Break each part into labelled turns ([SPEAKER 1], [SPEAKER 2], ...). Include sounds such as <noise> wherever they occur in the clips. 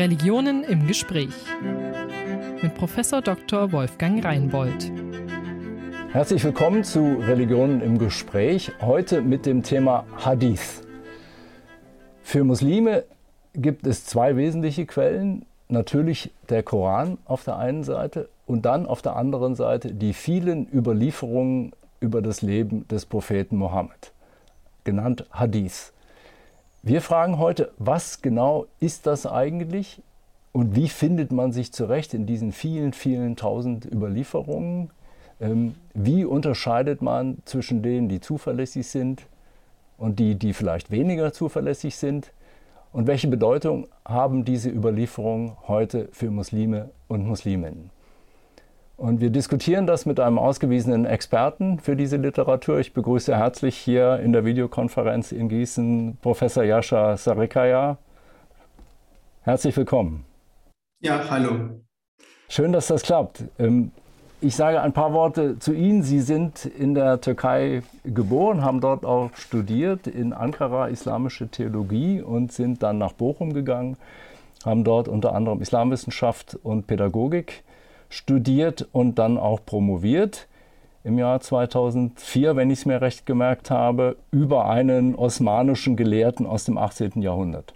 [SPEAKER 1] Religionen im Gespräch mit Professor Dr. Wolfgang Reinbold.
[SPEAKER 2] Herzlich willkommen zu Religionen im Gespräch, heute mit dem Thema Hadith. Für Muslime gibt es zwei wesentliche Quellen, natürlich der Koran auf der einen Seite und dann auf der anderen Seite die vielen Überlieferungen über das Leben des Propheten Mohammed, genannt Hadith. Wir fragen heute, was genau ist das eigentlich und wie findet man sich zurecht in diesen vielen, vielen tausend Überlieferungen? Ähm, wie unterscheidet man zwischen denen, die zuverlässig sind und die, die vielleicht weniger zuverlässig sind? Und welche Bedeutung haben diese Überlieferungen heute für Muslime und Musliminnen? Und wir diskutieren das mit einem ausgewiesenen Experten für diese Literatur. Ich begrüße herzlich hier in der Videokonferenz in Gießen Professor Jascha Sarikaya. Herzlich willkommen.
[SPEAKER 3] Ja, hallo.
[SPEAKER 2] Schön, dass das klappt. Ähm, ich sage ein paar Worte zu Ihnen. Sie sind in der Türkei geboren, haben dort auch studiert in Ankara islamische Theologie und sind dann nach Bochum gegangen, haben dort unter anderem Islamwissenschaft und Pädagogik studiert und dann auch promoviert im Jahr 2004, wenn ich es mir recht gemerkt habe, über einen osmanischen Gelehrten aus dem 18. Jahrhundert.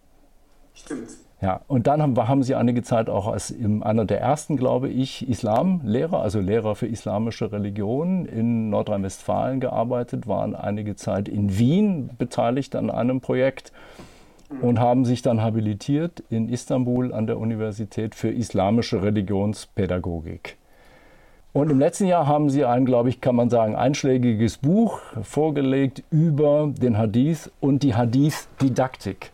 [SPEAKER 3] Stimmt.
[SPEAKER 2] Ja, und dann haben, haben Sie einige Zeit auch als einer der ersten, glaube ich, Islamlehrer, also Lehrer für islamische Religion in Nordrhein-Westfalen gearbeitet, waren einige Zeit in Wien beteiligt an einem Projekt und haben sich dann habilitiert in Istanbul an der Universität für islamische Religionspädagogik. Und im letzten Jahr haben sie ein, glaube ich, kann man sagen, einschlägiges Buch vorgelegt über den Hadith und die Hadith-Didaktik.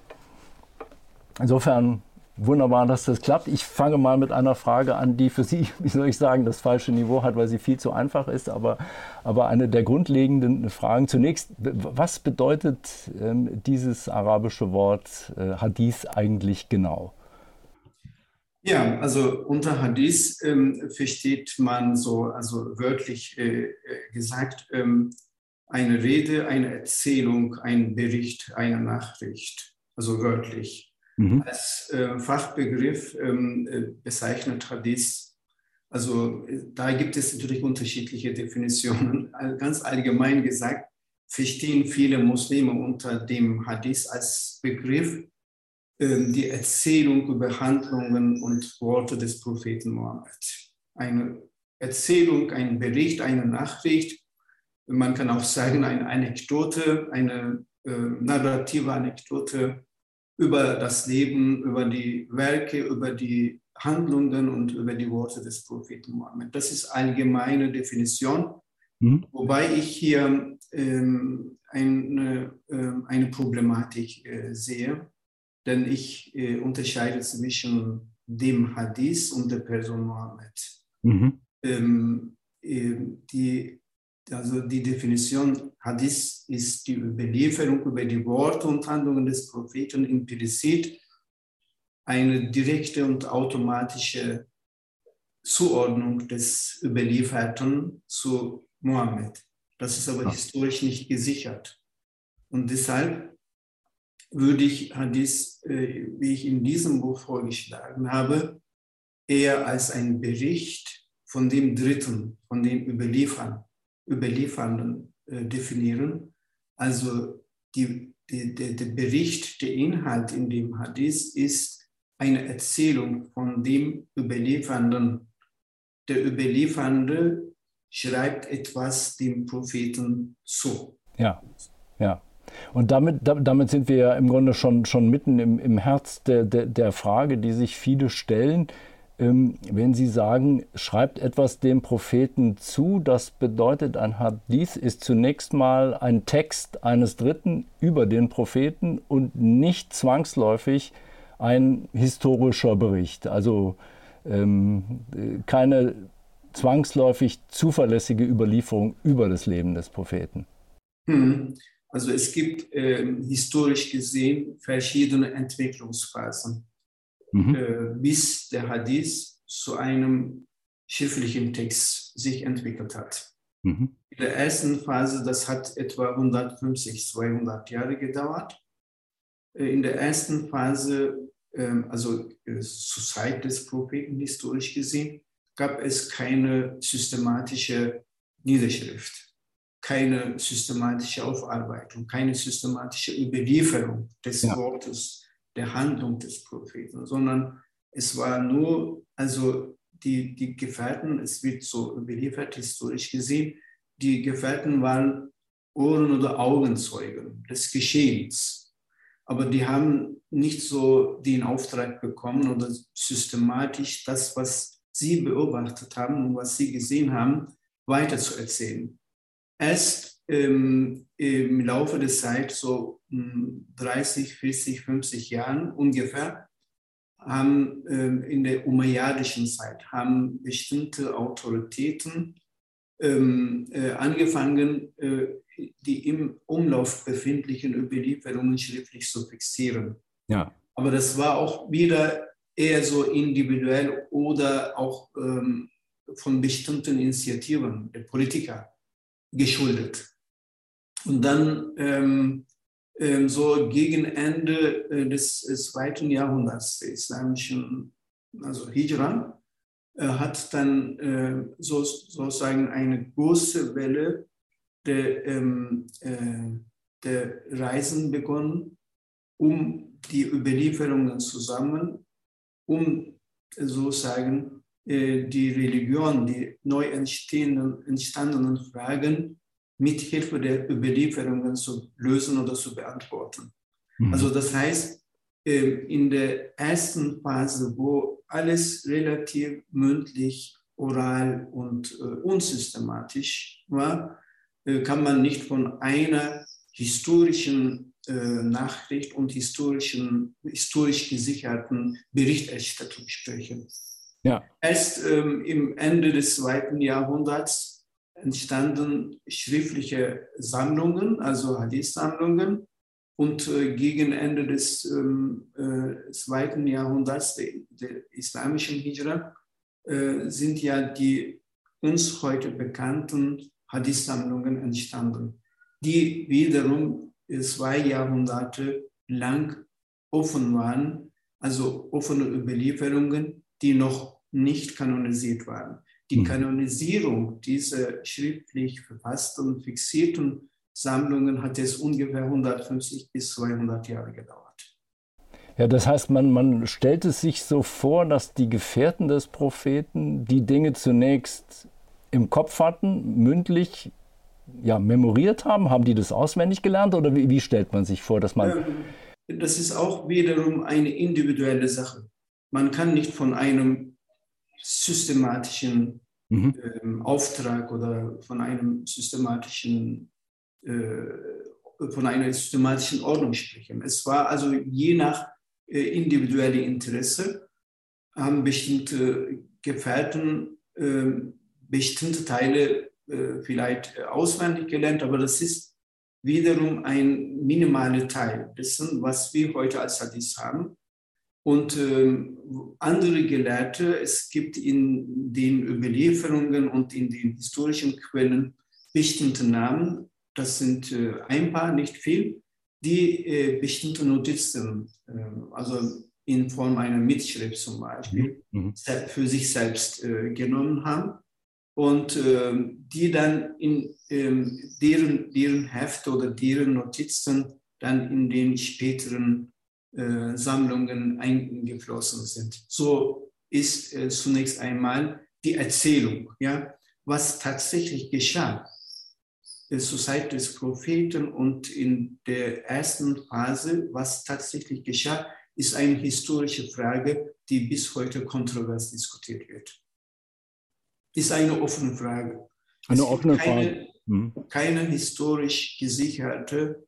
[SPEAKER 2] Insofern wunderbar, dass das klappt. Ich fange mal mit einer Frage an, die für Sie, <laughs> wie soll ich sagen, das falsche Niveau hat, weil sie viel zu einfach ist, aber, aber eine der grundlegenden Fragen. Zunächst, was bedeutet ähm, dieses arabische Wort äh, Hadith eigentlich genau?
[SPEAKER 3] Ja, also unter Hadith ähm, versteht man so, also wörtlich äh, äh gesagt, ähm, eine Rede, eine Erzählung, ein Bericht, eine Nachricht, also wörtlich mhm. als äh, Fachbegriff ähm, äh, bezeichnet Hadith. Also äh, da gibt es natürlich unterschiedliche Definitionen. <laughs> Ganz allgemein gesagt verstehen viele Muslime unter dem Hadith als Begriff äh, die Erzählung über Handlungen und Worte des Propheten Mohammed. Eine Erzählung, ein Bericht, eine Nachricht, man kann auch sagen eine Anekdote, eine äh, narrative Anekdote über das Leben, über die Werke, über die Handlungen und über die Worte des Propheten Mohammed. Das ist allgemeine Definition, mhm. wobei ich hier ähm, eine, äh, eine Problematik äh, sehe, denn ich äh, unterscheide zwischen dem Hadith und der Person Mohammed. Mhm. Ähm, äh, die also die Definition Hadith ist die Überlieferung über die Worte und Handlungen des Propheten implizit eine direkte und automatische Zuordnung des Überlieferten zu Mohammed. Das ist aber historisch nicht gesichert. Und deshalb würde ich Hadith, äh, wie ich in diesem Buch vorgeschlagen habe, eher als einen Bericht von dem Dritten, von dem Überliefern Überliefernden äh, definieren. Also die, die, der, der Bericht, der Inhalt in dem Hadith ist eine Erzählung von dem Überliefernden. Der Überliefernde schreibt etwas dem Propheten zu.
[SPEAKER 2] Ja, ja. Und damit, damit sind wir ja im Grunde schon, schon mitten im, im Herz der, der, der Frage, die sich viele stellen. Ähm, wenn Sie sagen, schreibt etwas dem Propheten zu, das bedeutet, ein Hadith ist zunächst mal ein Text eines Dritten über den Propheten und nicht zwangsläufig ein historischer Bericht. Also ähm, keine zwangsläufig zuverlässige Überlieferung über das Leben des Propheten.
[SPEAKER 3] Hm. Also es gibt äh, historisch gesehen verschiedene Entwicklungsphasen mhm. äh, bis der Hadith zu einem schriftlichen Text sich entwickelt hat. Mhm. In der ersten Phase, das hat etwa 150, 200 Jahre gedauert. Äh, in der ersten Phase ähm, also äh, zur Zeit des Propheten historisch gesehen, gab es keine systematische Niederschrift, keine systematische Aufarbeitung, keine systematische Überlieferung des ja. Wortes, der Handlung des Propheten, sondern es war nur, also die, die Gefährten, es wird so überliefert, historisch gesehen, die Gefährten waren Ohren- oder Augenzeugen des Geschehens. Aber die haben nicht so den Auftrag bekommen oder systematisch das, was sie beobachtet haben und was sie gesehen haben, weiterzuerzählen. Erst ähm, im Laufe der Zeit, so 30, 40, 50 Jahren ungefähr, haben ähm, in der umayyadischen Zeit haben bestimmte Autoritäten ähm, äh, angefangen, äh, die im Umlauf befindlichen Überlieferungen schriftlich zu fixieren. Ja. Aber das war auch wieder eher so individuell oder auch ähm, von bestimmten Initiativen der Politiker geschuldet. Und dann ähm, ähm, so gegen Ende äh, des, des zweiten Jahrhunderts der islamischen, also Hijra, äh, hat dann äh, so, sozusagen eine große Welle der, ähm, äh, der Reisen begonnen, um die Überlieferungen zusammen, um sozusagen äh, die Religion, die neu entstehenden, entstandenen Fragen mit Hilfe der Überlieferungen zu lösen oder zu beantworten. Mhm. Also das heißt, ähm, in der ersten Phase, wo alles relativ mündlich, oral und äh, unsystematisch war, äh, kann man nicht von einer historischen äh, Nachricht und historischen, historisch gesicherten Berichterstattung sprechen. Ja. Erst ähm, im Ende des zweiten Jahrhunderts entstanden schriftliche Sammlungen, also Hadith-Sammlungen. Und äh, gegen Ende des ähm, äh, zweiten Jahrhunderts der, der islamischen Hijra äh, sind ja die uns heute bekannten Hadith-Sammlungen entstanden, die wiederum zwei Jahrhunderte lang offen waren, also offene Überlieferungen, die noch nicht kanonisiert waren. Die hm. Kanonisierung dieser schriftlich verfassten, fixierten Sammlungen hat es ungefähr 150 bis 200 Jahre gedauert.
[SPEAKER 2] Ja, das heißt, man, man stellt es sich so vor, dass die Gefährten des Propheten die Dinge zunächst im Kopf hatten, mündlich ja, memoriert haben. Haben die das auswendig gelernt oder wie, wie stellt man sich vor, dass man.
[SPEAKER 3] Ähm, das ist auch wiederum eine individuelle Sache. Man kann nicht von einem systematischen mhm. ähm, Auftrag oder von einem systematischen, äh, von einer systematischen Ordnung sprechen. Es war also je nach äh, individuellem Interesse haben bestimmte Gefährten äh, bestimmte Teile äh, vielleicht auswendig gelernt, aber das ist wiederum ein minimaler Teil dessen, was wir heute als Hadith haben. Und äh, andere Gelehrte, es gibt in den Überlieferungen und in den historischen Quellen bestimmte Namen, das sind äh, ein paar, nicht viel, die äh, bestimmte Notizen, ähm, also in Form einer Mitschrift zum Beispiel, mhm. mhm. für sich selbst äh, genommen haben und ähm, die dann in ähm, deren, deren Heft oder deren Notizen dann in den späteren äh, Sammlungen eingeflossen sind. So ist äh, zunächst einmal die Erzählung, ja, was tatsächlich geschah äh, zur Zeit des Propheten und in der ersten Phase, was tatsächlich geschah, ist eine historische Frage, die bis heute kontrovers diskutiert wird. Ist eine offene Frage.
[SPEAKER 2] Eine offene keine,
[SPEAKER 3] Frage. Mhm. Keine historisch gesicherte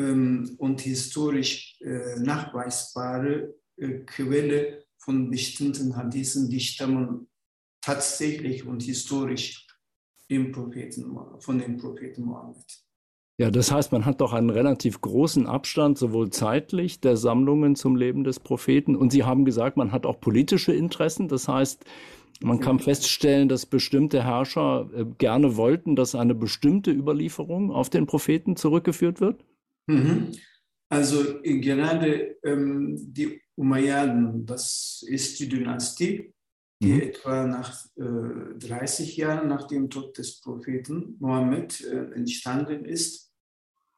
[SPEAKER 3] und historisch äh, nachweisbare äh, Quelle von bestimmten Hadithen, die stammen tatsächlich und historisch dem Propheten, von dem Propheten Mohammed.
[SPEAKER 2] Ja, das heißt, man hat doch einen relativ großen Abstand, sowohl zeitlich der Sammlungen zum Leben des Propheten. Und Sie haben gesagt, man hat auch politische Interessen. Das heißt, man kann feststellen, dass bestimmte Herrscher äh, gerne wollten, dass eine bestimmte Überlieferung auf den Propheten zurückgeführt wird.
[SPEAKER 3] Mhm. Also gerade ähm, die Umayyaden, das ist die Dynastie, die mhm. etwa nach äh, 30 Jahren nach dem Tod des Propheten Mohammed äh, entstanden ist,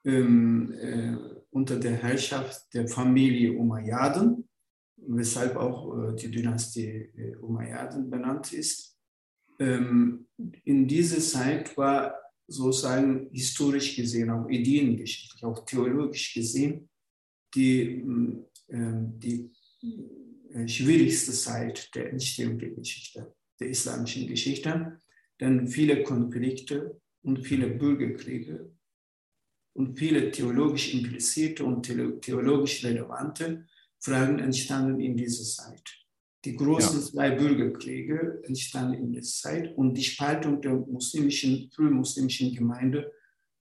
[SPEAKER 3] ähm, äh, unter der Herrschaft der Familie Umayyaden, weshalb auch äh, die Dynastie äh, Umayyaden benannt ist. Ähm, in dieser Zeit war sozusagen historisch gesehen, auch ideengeschichtlich, auch theologisch gesehen, die, äh, die äh, schwierigste Zeit der Entstehung der Geschichte, der islamischen Geschichte. Denn viele Konflikte und viele Bürgerkriege und viele theologisch implizierte und theologisch relevante Fragen entstanden in dieser Zeit. Die großen ja. zwei Bürgerkriege entstanden in der Zeit und die Spaltung der muslimischen, frühmuslimischen Gemeinde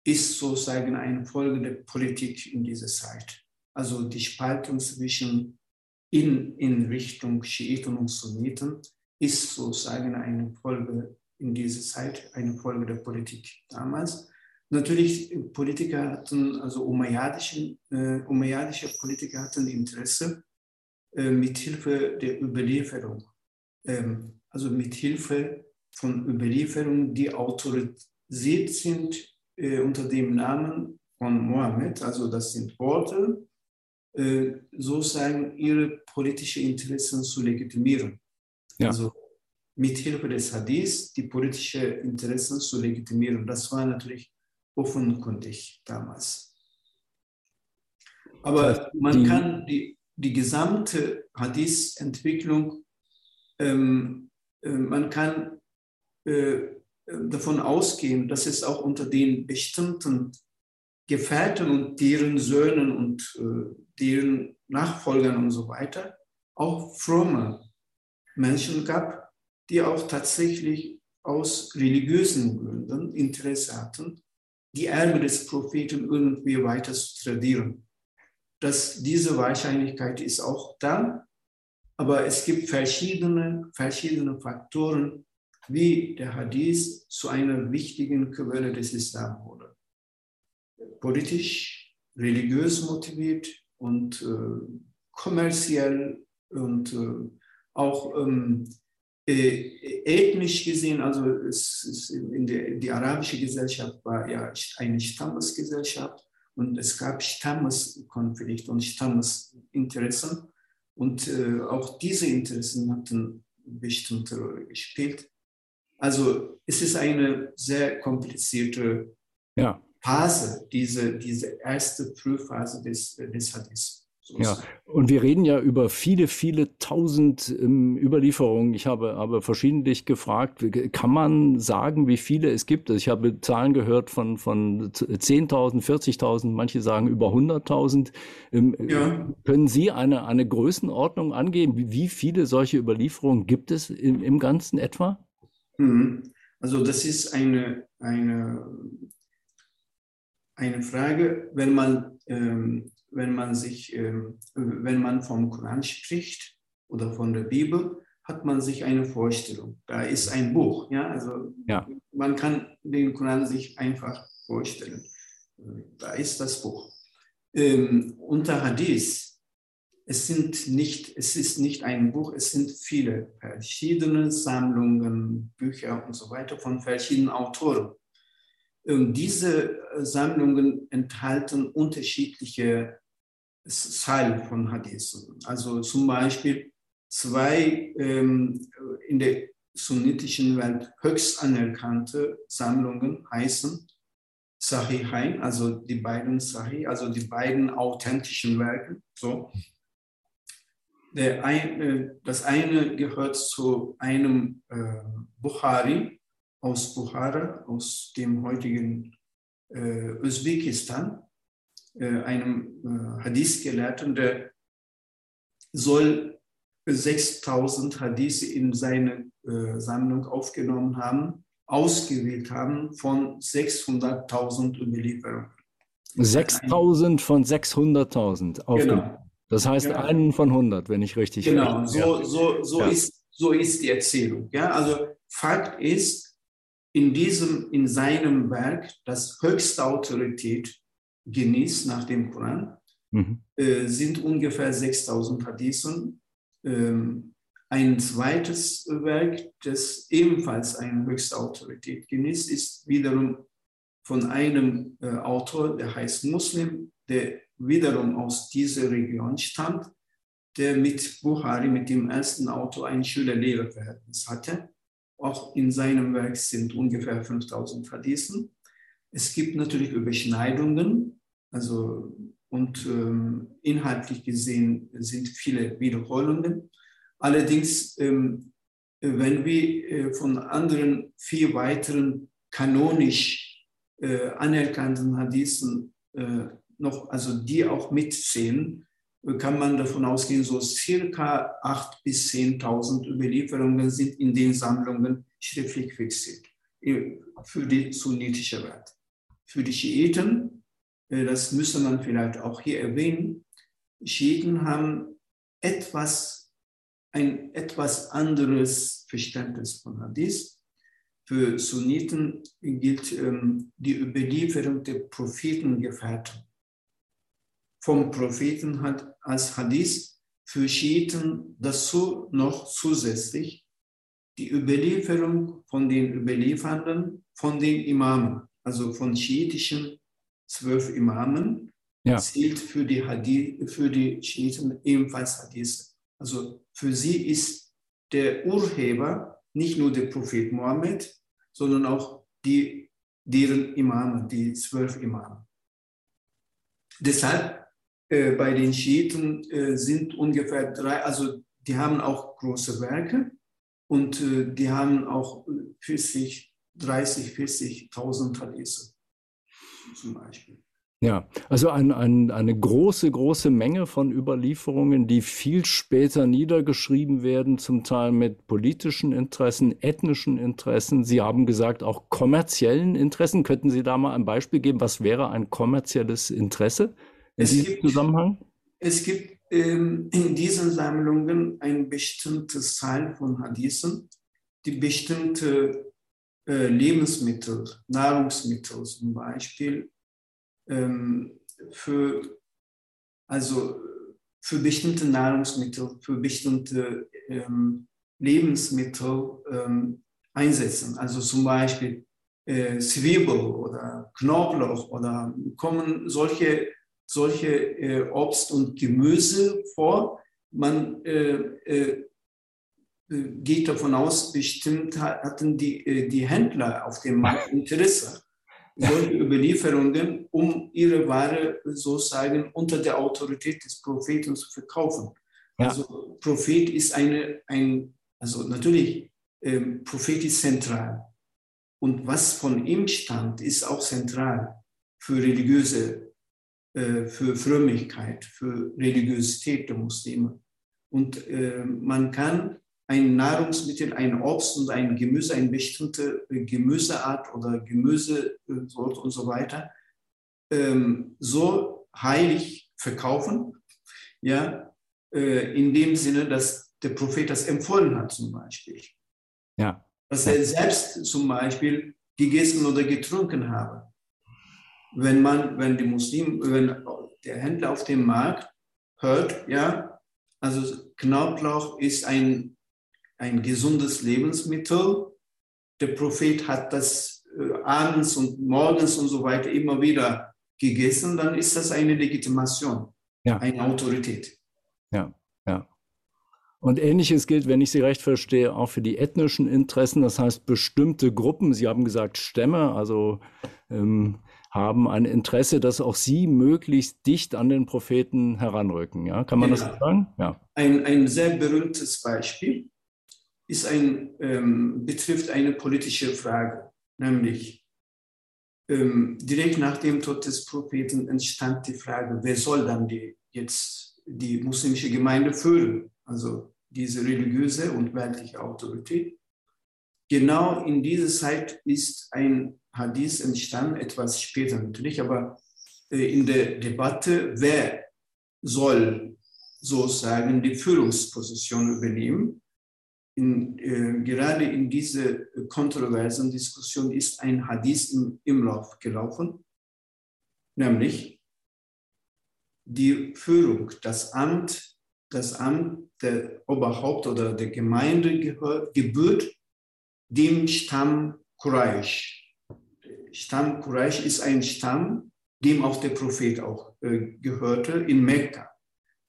[SPEAKER 3] ist sozusagen eine Folge der Politik in dieser Zeit. Also die Spaltung zwischen in, in Richtung Schiiten und Sunniten ist sozusagen eine Folge in dieser Zeit, eine Folge der Politik damals. Natürlich, Politiker hatten, also umayyadische, äh, umayyadische Politiker hatten Interesse, äh, mit Hilfe der Überlieferung, ähm, also mit Hilfe von Überlieferungen, die autorisiert sind äh, unter dem Namen von Mohammed, also das sind Worte, äh, sozusagen ihre politischen Interessen zu legitimieren. Ja. Also mit Hilfe des Hadith die politischen Interessen zu legitimieren. Das war natürlich offenkundig damals. Aber man kann die, die gesamte Hadith-Entwicklung, ähm, äh, man kann äh, davon ausgehen, dass es auch unter den bestimmten Gefährten und deren Söhnen und äh, deren Nachfolgern und so weiter auch fromme Menschen gab, die auch tatsächlich aus religiösen Gründen Interesse hatten, die Erbe des Propheten irgendwie weiter zu tradieren. Das, diese Wahrscheinlichkeit ist auch da, aber es gibt verschiedene, verschiedene Faktoren, wie der Hadith zu einer wichtigen Quelle des Islam wurde. Politisch, religiös motiviert, und äh, kommerziell und äh, auch ähm, äh, ethnisch gesehen, also es, es in der, die arabische Gesellschaft war ja eine Stammesgesellschaft und es gab Stammeskonflikte und Stammesinteressen und äh, auch diese Interessen hatten bestimmte Rolle gespielt. Also es ist eine sehr komplizierte ja. Phase, diese, diese erste Prüfphase des, des Hadith.
[SPEAKER 2] Ja, und wir reden ja über viele, viele tausend ähm, Überlieferungen. Ich habe aber verschiedentlich gefragt, kann man sagen, wie viele es gibt? Also ich habe Zahlen gehört von, von 10.000, 40.000, manche sagen über 100.000. Ähm, ja. Können Sie eine, eine Größenordnung angeben? Wie, viele solche Überlieferungen gibt es im, im Ganzen etwa?
[SPEAKER 3] Mhm. Also das ist eine, eine eine Frage, wenn man, ähm, wenn man sich, ähm, wenn man vom Koran spricht oder von der Bibel, hat man sich eine Vorstellung. Da ist ein Buch, ja, also ja. man kann den Koran sich einfach vorstellen. Da ist das Buch. Ähm, unter Hadith, es sind nicht, es ist nicht ein Buch, es sind viele verschiedene Sammlungen, Bücher und so weiter von verschiedenen Autoren. Und diese äh, Sammlungen enthalten unterschiedliche Style von Hadithen. Also zum Beispiel zwei ähm, in der sunnitischen Welt höchst anerkannte Sammlungen heißen Sahihain, also die beiden Sahih, also die beiden authentischen Werke. So. Ein, äh, das eine gehört zu einem äh, Bukhari, aus Bukhara, aus dem heutigen äh, Usbekistan, äh, einem äh, Hadith-Gelehrten, der soll 6000 Hadith in seine äh, Sammlung aufgenommen haben, ausgewählt haben von 600.000 Überlieferungen.
[SPEAKER 2] 6000 von 600.000 aufgenommen. Genau. Das heißt genau. einen von 100, wenn ich richtig
[SPEAKER 3] Genau, so, so, so, ja. ist, so ist die Erzählung. Ja? Also Fakt ist, in, diesem, in seinem Werk, das höchste Autorität genießt nach dem Koran, mhm. äh, sind ungefähr 6000 Hadithen. Ähm, ein zweites Werk, das ebenfalls eine höchste Autorität genießt, ist wiederum von einem äh, Autor, der heißt Muslim, der wiederum aus dieser Region stammt, der mit Buhari, mit dem ersten Autor, ein Schüler-Lehrer-Verhältnis hatte. Auch in seinem Werk sind ungefähr 5000 Hadithen. Es gibt natürlich Überschneidungen, also und ähm, inhaltlich gesehen sind viele Wiederholungen. Allerdings, ähm, wenn wir äh, von anderen vier weiteren kanonisch äh, anerkannten Hadithen äh, noch, also die auch mitzählen, kann man davon ausgehen, so circa 8.000 bis 10.000 Überlieferungen sind in den Sammlungen schriftlich fixiert äh, für die sunnitische Welt. Für die Schiiten, äh, das müsste man vielleicht auch hier erwähnen, Schiiten haben etwas, ein etwas anderes Verständnis von Hadith. Für Sunniten gilt ähm, die Überlieferung der Prophetengefährten vom Propheten hat als Hadith für Schiiten dazu noch zusätzlich die Überlieferung von den Überliefernden, von den Imamen, also von schiitischen zwölf Imamen, ja. zählt für die, Hadith, für die Schiiten ebenfalls Hadith. Also für sie ist der Urheber nicht nur der Prophet Mohammed, sondern auch die, deren Imame, die zwölf Imame. Deshalb äh, bei den Schiiten äh, sind ungefähr drei, also die haben auch große Werke und äh, die haben auch 40, 30, 40.000 Hadithe zum Beispiel.
[SPEAKER 2] Ja, also ein, ein, eine große, große Menge von Überlieferungen, die viel später niedergeschrieben werden, zum Teil mit politischen Interessen, ethnischen Interessen. Sie haben gesagt, auch kommerziellen Interessen. Könnten Sie da mal ein Beispiel geben? Was wäre ein kommerzielles Interesse? Es gibt, Zusammenhang?
[SPEAKER 3] Es gibt ähm, in diesen Sammlungen ein bestimmtes Zahl von Hadithen, die bestimmte äh, Lebensmittel, Nahrungsmittel zum Beispiel, ähm, für, also für bestimmte Nahrungsmittel, für bestimmte ähm, Lebensmittel ähm, einsetzen. Also zum Beispiel äh, Zwiebel oder Knoblauch oder kommen solche solche äh, Obst und Gemüse vor. Man äh, äh, geht davon aus, bestimmt hatten die, äh, die Händler auf dem Markt <laughs> Interesse, solche Überlieferungen, um ihre Ware sozusagen unter der Autorität des Propheten zu verkaufen. Ja. Also Prophet ist eine, ein, also natürlich, ähm, Prophet ist zentral. Und was von ihm stammt, ist auch zentral für religiöse äh, für Frömmigkeit, für Religiosität der Muslime. Und äh, man kann ein Nahrungsmittel, ein Obst und ein Gemüse, eine bestimmte Gemüseart oder Gemüsesort und so weiter, ähm, so heilig verkaufen, ja, äh, in dem Sinne, dass der Prophet das empfohlen hat zum Beispiel. Ja. Dass er selbst zum Beispiel gegessen oder getrunken habe wenn man, wenn die Muslim, wenn der Händler auf dem Markt hört, ja, also Knoblauch ist ein, ein gesundes Lebensmittel. Der Prophet hat das äh, abends und morgens und so weiter immer wieder gegessen, dann ist das eine Legitimation, ja. eine Autorität.
[SPEAKER 2] Ja, ja. Und ähnliches gilt, wenn ich Sie recht verstehe, auch für die ethnischen Interessen, das heißt bestimmte Gruppen, Sie haben gesagt Stämme, also ähm, haben ein Interesse, dass auch sie möglichst dicht an den Propheten heranrücken. Ja? Kann man ja. das so sagen?
[SPEAKER 3] Ja. Ein, ein sehr berühmtes Beispiel ist ein, ähm, betrifft eine politische Frage, nämlich ähm, direkt nach dem Tod des Propheten entstand die Frage, wer soll dann die, jetzt die muslimische Gemeinde führen? Also diese religiöse und weltliche Autorität. Genau in dieser Zeit ist ein Hadith entstanden, etwas später natürlich, aber äh, in der Debatte, wer soll sozusagen die Führungsposition übernehmen. In, äh, gerade in dieser kontroversen Diskussion ist ein Hadith im, im Lauf gelaufen, nämlich die Führung, das Amt, das Amt der Oberhaupt oder der Gemeinde gehört, gebührt dem Stamm Quraysh. Stamm Quraysh ist ein Stamm, dem auch der Prophet auch äh, gehörte in Mekka.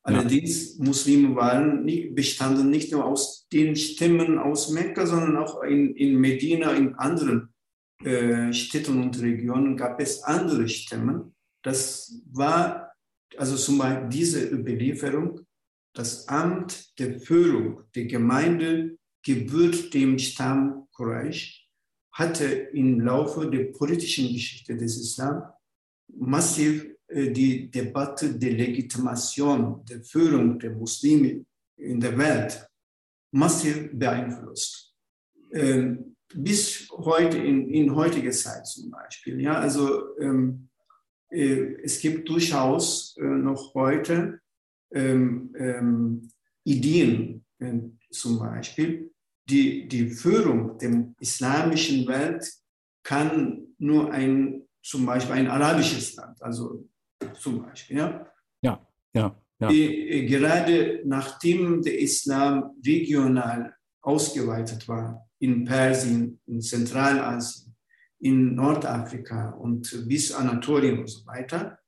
[SPEAKER 3] Allerdings ja. Muslime waren nicht, bestanden nicht nur aus den Stämmen aus Mekka, sondern auch in, in Medina, in anderen äh, Städten und Regionen gab es andere Stämme. Das war also zum Beispiel diese Überlieferung, das Amt der Führung der Gemeinde gebührt dem Stamm Quraysh, hatte im Laufe der politischen Geschichte des Islam massiv äh, die Debatte der Legitimation der Führung der Muslime in der Welt massiv beeinflusst. Ähm, bis heute, in, in heutiger Zeit zum Beispiel. Ja, also ähm, äh, es gibt durchaus äh, noch heute ähm, Ideen, zum Beispiel, die, die Führung der islamischen Welt kann nur ein, zum Beispiel ein arabisches Land, also zum Beispiel, ja.
[SPEAKER 2] Ja, ja. ja.
[SPEAKER 3] Die, gerade nachdem der Islam regional ausgeweitet war, in Persien, in Zentralasien, in Nordafrika und bis Anatolien und so weiter,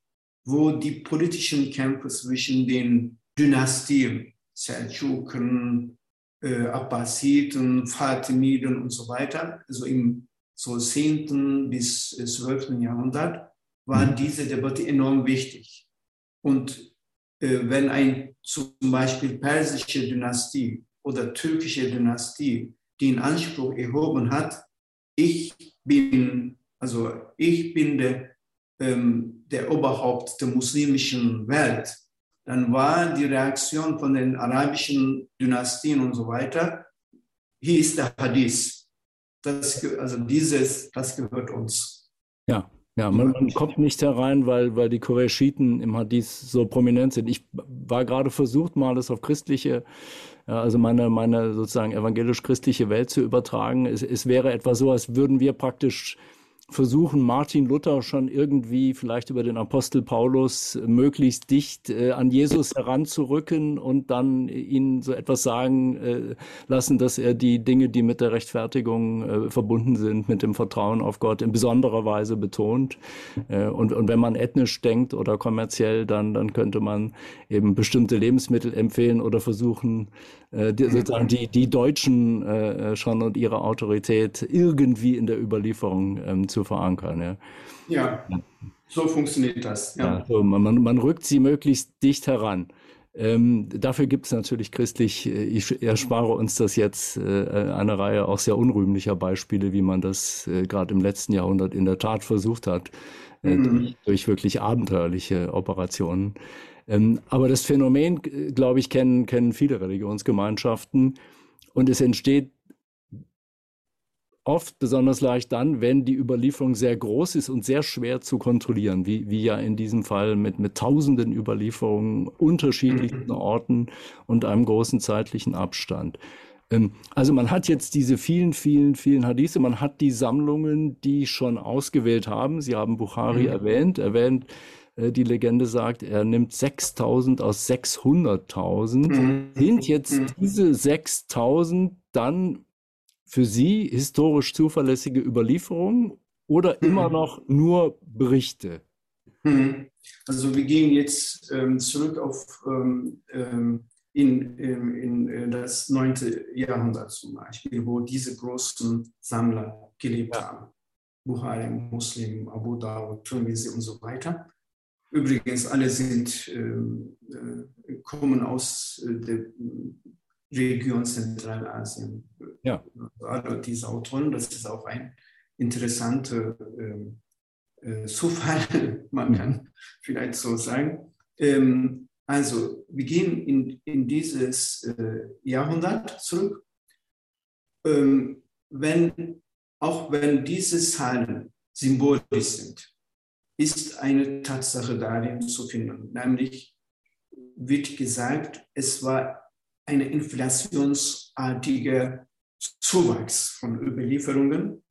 [SPEAKER 3] wo die politischen Kämpfe zwischen den Dynastien, Seldschuken, äh, Abbasiden, Fatimiden und so weiter, also im so 10. bis 12. Jahrhundert, war mhm. diese Debatte enorm wichtig. Und äh, wenn ein zum Beispiel persische Dynastie oder türkische Dynastie den Anspruch erhoben hat, ich bin, also ich bin der, ähm, der Oberhaupt der muslimischen Welt, dann war die Reaktion von den arabischen Dynastien und so weiter, hier ist der Hadith. Das, also dieses, das gehört uns.
[SPEAKER 2] Ja, ja, man, man, kommt nicht herein, weil, weil die Qurayshiten im Hadith so prominent sind. Ich war gerade versucht, mal das auf christliche, also meine, meine sozusagen evangelisch-christliche Welt zu übertragen. Es, es wäre etwa so, als würden wir praktisch versuchen, Martin Luther schon irgendwie vielleicht über den Apostel Paulus möglichst dicht äh, an Jesus heranzurücken und dann ihn so etwas sagen äh, lassen, dass er die Dinge, die mit der Rechtfertigung äh, verbunden sind, mit dem Vertrauen auf Gott in besonderer Weise betont. Äh, und, und wenn man ethnisch denkt oder kommerziell, dann, dann könnte man eben bestimmte Lebensmittel empfehlen oder versuchen, äh, die, sozusagen die, die Deutschen äh, schon und ihre Autorität irgendwie in der Überlieferung ähm, zu verankern.
[SPEAKER 3] Ja, ja, ja. so funktioniert das. Ja.
[SPEAKER 2] ja so, man, man rückt sie möglichst dicht heran. Ähm, dafür gibt es natürlich christlich, äh, ich erspare uns das jetzt, äh, eine Reihe auch sehr unrühmlicher Beispiele, wie man das äh, gerade im letzten Jahrhundert in der Tat versucht hat, äh, mhm. durch, durch, wirklich abenteuerliche Operationen. Ähm, aber das Phänomen, glaube ich, kennen, kennen viele Religionsgemeinschaften und es entsteht oft besonders leicht dann, wenn die Überlieferung sehr groß ist und sehr schwer zu kontrollieren, wie, wie ja in diesem Fall mit, mit tausenden Überlieferungen unterschiedlichen mhm. Orten und einem großen zeitlichen Abstand. Ähm, also man hat jetzt diese vielen, vielen, vielen Hadithe, man hat die Sammlungen, die schon ausgewählt haben. Sie haben Bukhari mhm. erwähnt, erwähnt äh, die Legende sagt, er nimmt 6000 aus 600.000. Mhm. Sind jetzt mhm. diese 6000 dann für Sie historisch zuverlässige Überlieferungen oder mhm. immer noch nur Berichte?
[SPEAKER 3] Also wir gehen jetzt ähm, zurück auf ähm, ähm in, ähm, in, in, das 9. Jahrhundert zum Beispiel, wo diese großen Sammler gelebt haben. Bukhari, Muslim, Abu Dawud, Tirmizi und so weiter. Übrigens, alle sind, ähm, äh, kommen aus äh, der Region Zentralasien. Ja. Alle diese Autoren, das ist auch ein interessanter ähm, äh, Zufall, <laughs> man mhm. kann vielleicht so sagen. Ähm, also, wir gehen in, in dieses äh, Jahrhundert zurück. Ähm, wenn, auch wenn diese Zahlen symbolisch sind, ist eine Tatsache darin zu finden, nämlich wird gesagt, es war eine inflationsartige Zuwachs von Überlieferungen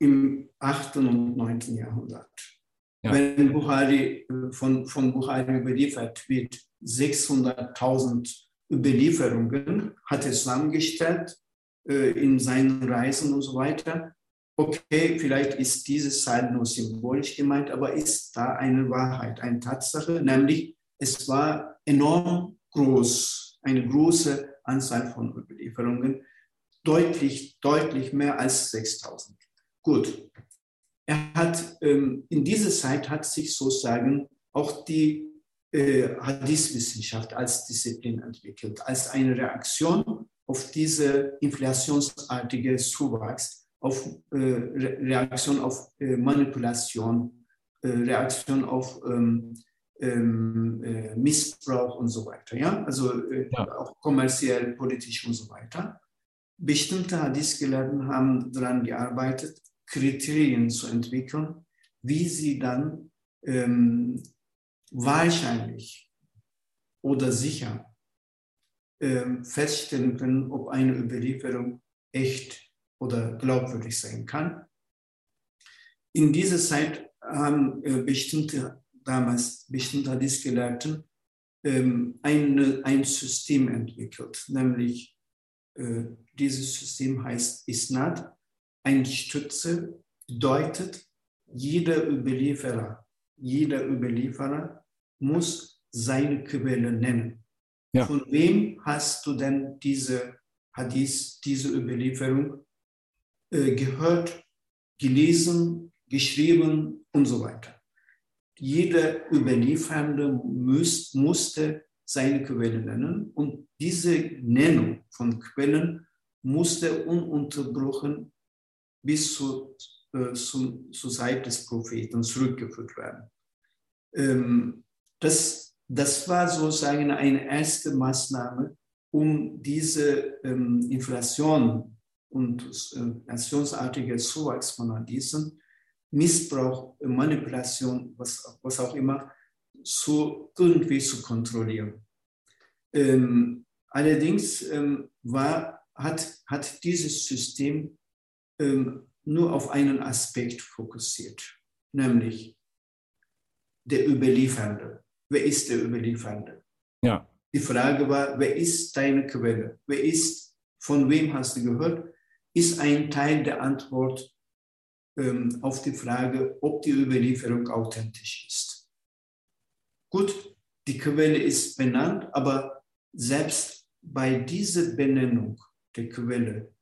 [SPEAKER 3] im 8. und 9. Jahrhundert. Ja. Wenn Bukhari äh, von, von Bukhari überliefert wird, 600.000 Überlieferungen hat er zusammengestellt äh, in seinen Reisen und so weiter. Okay, vielleicht ist diese Zahl nur symbolisch gemeint, aber ist da eine Wahrheit, eine Tatsache, nämlich es war enorm groß, eine große Anzahl von Überlieferungen, deutlich, deutlich mehr als 6000. Gut. Er hat, ähm, in dieser Zeit hat sich sozusagen auch die äh, Hadith-Wissenschaft als Disziplin entwickelt, als eine Reaktion auf diese inflationsartige Zuwachs, auf äh, Reaktion auf äh, Manipulation, äh, Reaktion auf ähm, ähm, äh, Missbrauch und so weiter. Ja? Also äh, ja. auch kommerziell, politisch und so weiter. Bestimmte Hadith-Gelehrten haben daran gearbeitet, Kriterien zu entwickeln, wie sie dann ähm, wahrscheinlich oder sicher ähm, feststellen können, ob eine Überlieferung echt oder glaubwürdig sein kann. In dieser Zeit haben äh, bestimmte, damals bestimmte Hadith-Gelehrten ähm, ein, ein System entwickelt, nämlich äh, dieses System heißt Isnad. Ein Stütze deutet jeder Überlieferer, jeder Überlieferer muss seine Quelle nennen. Ja. Von wem hast du denn diese Hadith, diese Überlieferung äh, gehört, gelesen, geschrieben und so weiter? Jeder Überliefernde muss, musste seine Quelle nennen und diese Nennung von Quellen musste ununterbrochen bis zu, äh, zu, zur Zeit des Propheten zurückgeführt werden. Ähm, das, das war sozusagen eine erste Maßnahme, um diese ähm, Inflation und äh, inflationsartige Zuwachs von diesen Missbrauch, Manipulation, was, was auch immer, so irgendwie zu kontrollieren. Ähm, allerdings ähm, war, hat, hat dieses System ähm, nur auf einen Aspekt fokussiert, nämlich der Überliefernde. Wer ist der Überliefernde? Ja. Die Frage war, wer ist deine Quelle? Wer ist, von wem hast du gehört? Ist ein Teil der Antwort ähm, auf die Frage, ob die Überlieferung authentisch ist. Gut, die Quelle ist benannt, aber selbst bei dieser Benennung der Quelle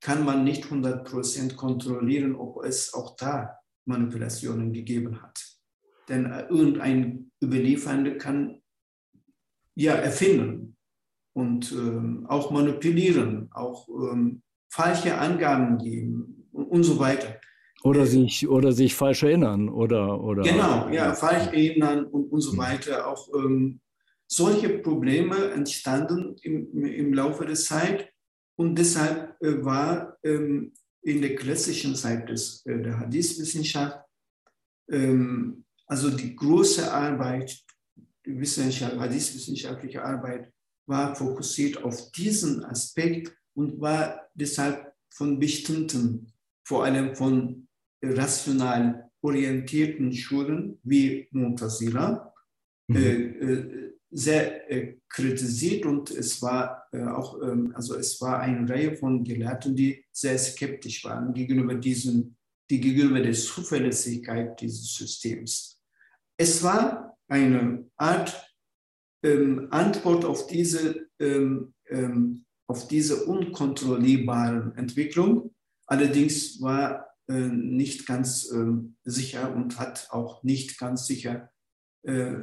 [SPEAKER 3] kann man nicht 100% kontrollieren, ob es auch da Manipulationen gegeben hat. Denn äh, irgendein Überliefernder kann ja erfinden und ähm, auch manipulieren, auch ähm, falsche Angaben geben und, so weiter.
[SPEAKER 2] Oder sich, oder sich falsch erinnern oder, oder
[SPEAKER 3] genau ja falsch erinnern und, und so hm. weiter auch ähm, solche Probleme entstanden im, im Laufe der Zeit und deshalb äh, war ähm, in der klassischen Zeit des, äh, der Hadith-Wissenschaft ähm, also die große Arbeit, die Wissenschaft, Hadith-wissenschaftliche Arbeit, war fokussiert auf diesen Aspekt und war deshalb von bestimmten, vor allem von rational orientierten Schulen wie Montazila, mhm. äh, äh, sehr äh, kritisiert und es war äh, auch, ähm, also es war eine Reihe von Gelehrten, die sehr skeptisch waren gegenüber diesem, die gegenüber der Zuverlässigkeit dieses Systems. Es war eine Art ähm, Antwort auf diese, ähm, ähm, auf diese unkontrollierbare Entwicklung. Allerdings war äh, nicht ganz äh, sicher und hat auch nicht ganz sicher äh,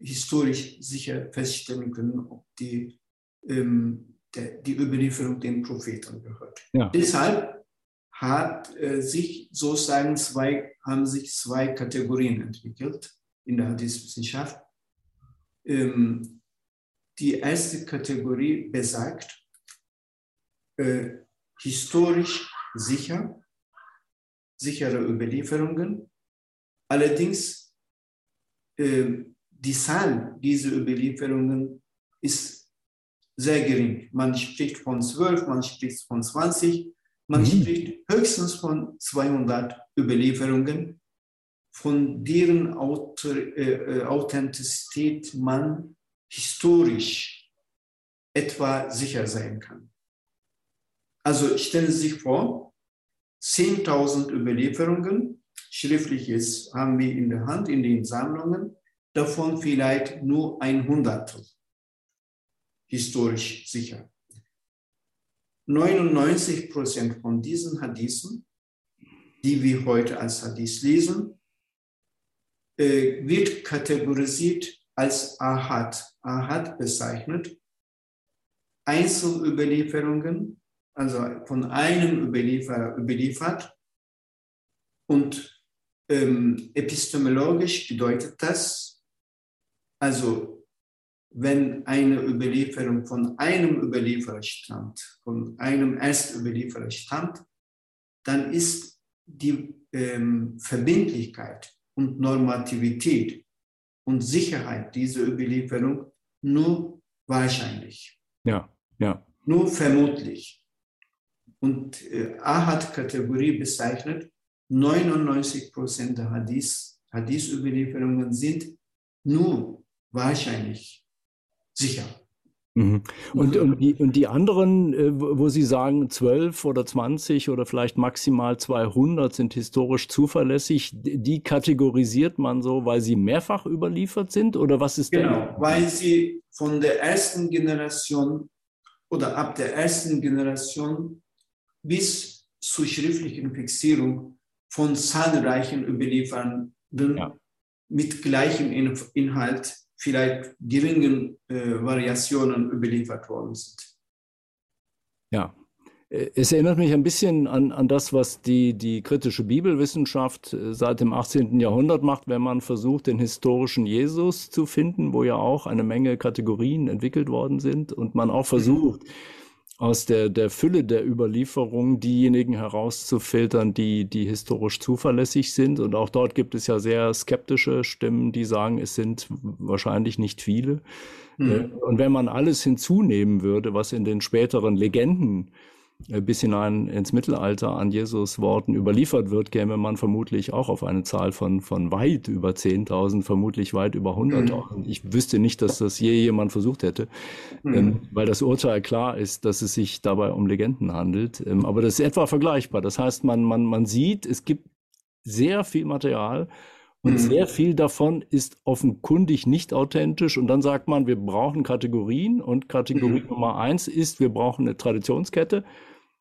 [SPEAKER 3] historisch sicher feststellen können, ob die, ähm, der, die Überlieferung den Propheten gehört. Ja. Deshalb hat äh, sich sozusagen zwei, haben sich zwei Kategorien entwickelt in der Hadith-Wissenschaft. Ähm, die erste Kategorie besagt, äh, historisch sicher, sichere Überlieferungen. Allerdings äh, die Zahl dieser Überlieferungen ist sehr gering. Man spricht von 12, man spricht von 20, man mhm. spricht höchstens von 200 Überlieferungen von deren äh, Authentizität man historisch etwa sicher sein kann. Also stellen Sie sich vor, 10.000 Überlieferungen, schriftliches haben wir in der Hand, in den Sammlungen, davon vielleicht nur ein Hundertstel historisch sicher. 99 Prozent von diesen Hadithen, die wir heute als Hadith lesen, äh, wird kategorisiert als Ahad. Ahad bezeichnet Einzelüberlieferungen, also von einem Überlieferer überliefert. Und ähm, epistemologisch bedeutet das, also wenn eine Überlieferung von einem Überlieferer stammt, von einem Erstüberlieferer stammt, dann ist die ähm, Verbindlichkeit und Normativität und Sicherheit dieser Überlieferung nur wahrscheinlich.
[SPEAKER 2] Ja, ja.
[SPEAKER 3] Nur vermutlich. Und äh, Ahad-Kategorie bezeichnet, 99 Prozent der Hadith-Überlieferungen sind nur wahrscheinlich sicher.
[SPEAKER 2] Mhm. Und, und, die, und die anderen, äh, wo Sie sagen, 12 oder 20 oder vielleicht maximal 200 sind historisch zuverlässig, die kategorisiert man so, weil sie mehrfach überliefert sind? Oder was ist
[SPEAKER 3] Genau, der? weil sie von der ersten Generation oder ab der ersten Generation bis zur schriftlichen Fixierung von zahlreichen Überliefernden ja. mit gleichem Inhalt vielleicht geringen äh, Variationen überliefert worden sind.
[SPEAKER 2] Ja, äh, es erinnert mich ein bisschen an, an das, was die, die kritische Bibelwissenschaft äh, seit dem 18. Jahrhundert macht, wenn man versucht, den historischen Jesus zu finden, wo ja auch eine Menge Kategorien entwickelt worden sind und man auch versucht, mhm aus der, der Fülle der Überlieferung diejenigen herauszufiltern, die, die historisch zuverlässig sind. Und auch dort gibt es ja sehr skeptische Stimmen, die sagen, es sind wahrscheinlich nicht viele. Mhm. Und wenn man alles hinzunehmen würde, was in den späteren Legenden äh, bis hinein ins Mittelalter an Jesus Worten überliefert wird, käme man vermutlich auch auf eine Zahl von, von weit über 10.000, vermutlich weit über 100.000. Mhm. Ich wüsste nicht, dass das je jemand versucht hätte, mhm. ähm, weil das Urteil klar ist, dass es sich dabei um Legenden handelt. Ähm, aber das ist etwa vergleichbar. Das heißt, man, man, man sieht, es gibt sehr viel Material, und mhm. sehr viel davon ist offenkundig nicht authentisch. Und dann sagt man, wir brauchen Kategorien. Und Kategorie mhm. Nummer eins ist, wir brauchen eine Traditionskette.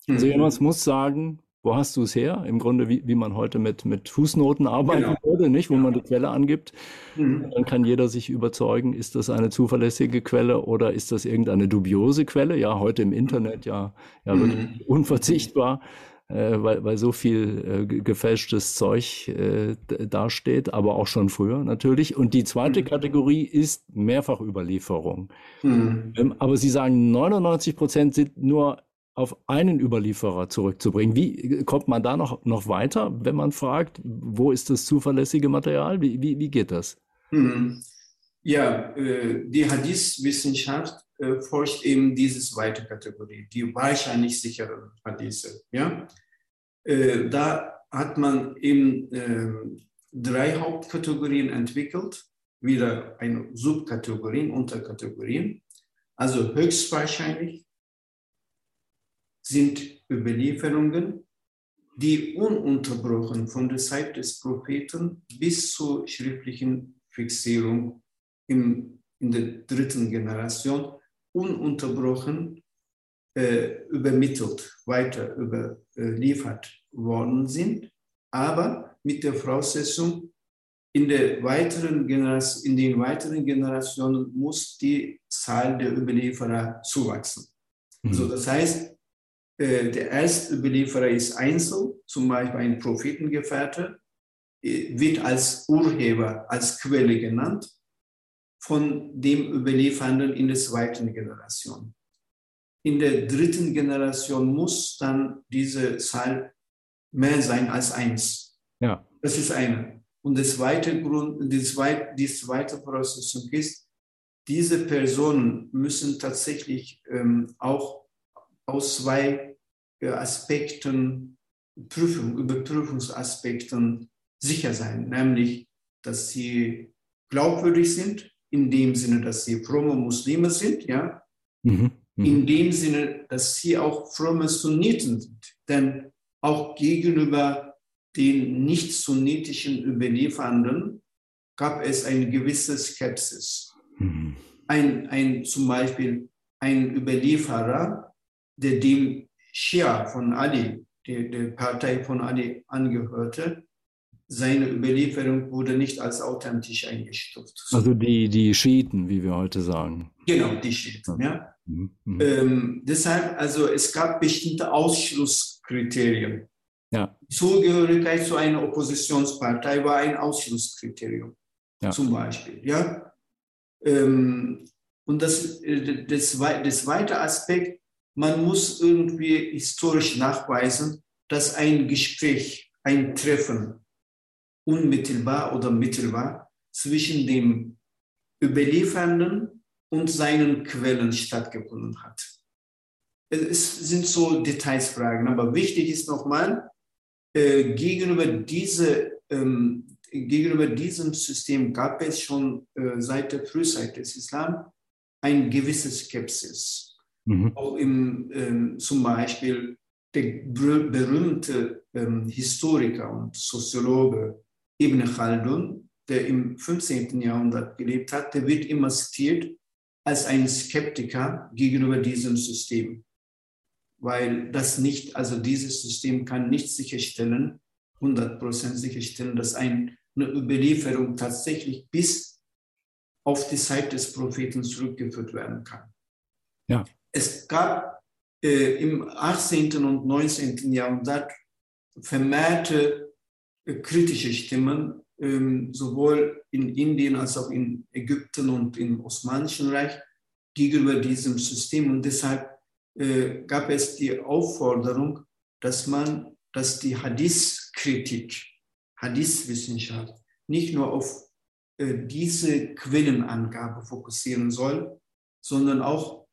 [SPEAKER 2] Also mhm. jemand muss sagen, wo hast du es her? Im Grunde, wie, wie man heute mit, mit Fußnoten arbeiten genau. würde, nicht? Wo ja. man die Quelle angibt. Mhm. Dann kann jeder sich überzeugen, ist das eine zuverlässige Quelle oder ist das irgendeine dubiose Quelle? Ja, heute im Internet ja, ja mhm. wirklich unverzichtbar, äh, weil, weil so viel äh, gefälschtes Zeug äh, dasteht, aber auch schon früher natürlich. Und die zweite mhm. Kategorie ist Mehrfachüberlieferung. Mhm. Ähm, aber Sie sagen, 99 Prozent sind nur auf einen Überlieferer zurückzubringen. Wie kommt man da noch, noch weiter, wenn man fragt, wo ist das zuverlässige Material? Wie, wie, wie geht das?
[SPEAKER 3] Hm. Ja, äh, die Hadith-Wissenschaft äh, forscht eben diese zweite Kategorie, die wahrscheinlich sicheren Hadithe. Ja? Äh, da hat man eben drei Hauptkategorien entwickelt, wieder eine Subkategorien, Unterkategorien. Also höchstwahrscheinlich, sind Überlieferungen, die ununterbrochen von der Zeit des Propheten bis zur schriftlichen Fixierung im, in der dritten Generation ununterbrochen äh, übermittelt, weiter überliefert worden sind, aber mit der Voraussetzung, in, der weiteren in den weiteren Generationen muss die Zahl der Überlieferer zuwachsen. Mhm. Also das heißt, äh, der erste Überlieferer ist Einzel, zum Beispiel ein Prophetengefährte, äh, wird als Urheber, als Quelle genannt von dem Überliefernden in der zweiten Generation. In der dritten Generation muss dann diese Zahl mehr sein als eins. Ja. Das ist eine. Und der zweite Grund, die zweite, die zweite Voraussetzung ist, diese Personen müssen tatsächlich ähm, auch aus zwei äh, Aspekten, Prüfung, Überprüfungsaspekten sicher sein, nämlich, dass sie glaubwürdig sind, in dem Sinne, dass sie fromme Muslime sind, ja, mhm. Mhm. in dem Sinne, dass sie auch fromme Sunniten sind. Denn auch gegenüber den nicht sunnitischen Überliefernden gab es eine gewisse Skepsis. Mhm. Ein, ein, zum Beispiel ein Überlieferer, der dem Shia von Ali, der, der Partei von Ali angehörte, seine Überlieferung wurde nicht als authentisch eingestuft.
[SPEAKER 2] Also die, die Schiiten, wie wir heute sagen.
[SPEAKER 3] Genau, die Schiiten, ja. Mhm. Mhm. Ähm, deshalb, also es gab bestimmte Ausschlusskriterien. Ja. Zugehörigkeit zu einer Oppositionspartei war ein Ausschlusskriterium, ja. zum Beispiel. Ja? Ähm, und das, äh, das, das zweite Aspekt, man muss irgendwie historisch nachweisen, dass ein Gespräch, ein Treffen unmittelbar oder mittelbar zwischen dem Überliefernden und seinen Quellen stattgefunden hat. Es sind so Detailsfragen, aber wichtig ist nochmal, äh, gegenüber, diese, ähm, gegenüber diesem System gab es schon äh, seit der Frühzeit des Islam ein gewisses Skepsis. Mhm. Auch im, ähm, zum Beispiel der berühmte ähm, Historiker und Soziologe Ibn Khaldun, der im 15. Jahrhundert gelebt hat, der wird immer zitiert als ein Skeptiker gegenüber diesem System weil das nicht, also dieses System kann nicht sicherstellen, 100% sicherstellen, dass eine Überlieferung tatsächlich bis auf die Zeit des Propheten zurückgeführt werden kann. Ja. Es gab äh, im 18. und 19. Jahrhundert vermehrte kritische Stimmen, äh, sowohl in Indien als auch in Ägypten und im Osmanischen Reich gegenüber diesem System. Und deshalb äh, gab es die Aufforderung, dass man, dass die Hadith-Kritik, Hadith-Wissenschaft nicht nur auf äh, diese Quellenangabe fokussieren soll, sondern auch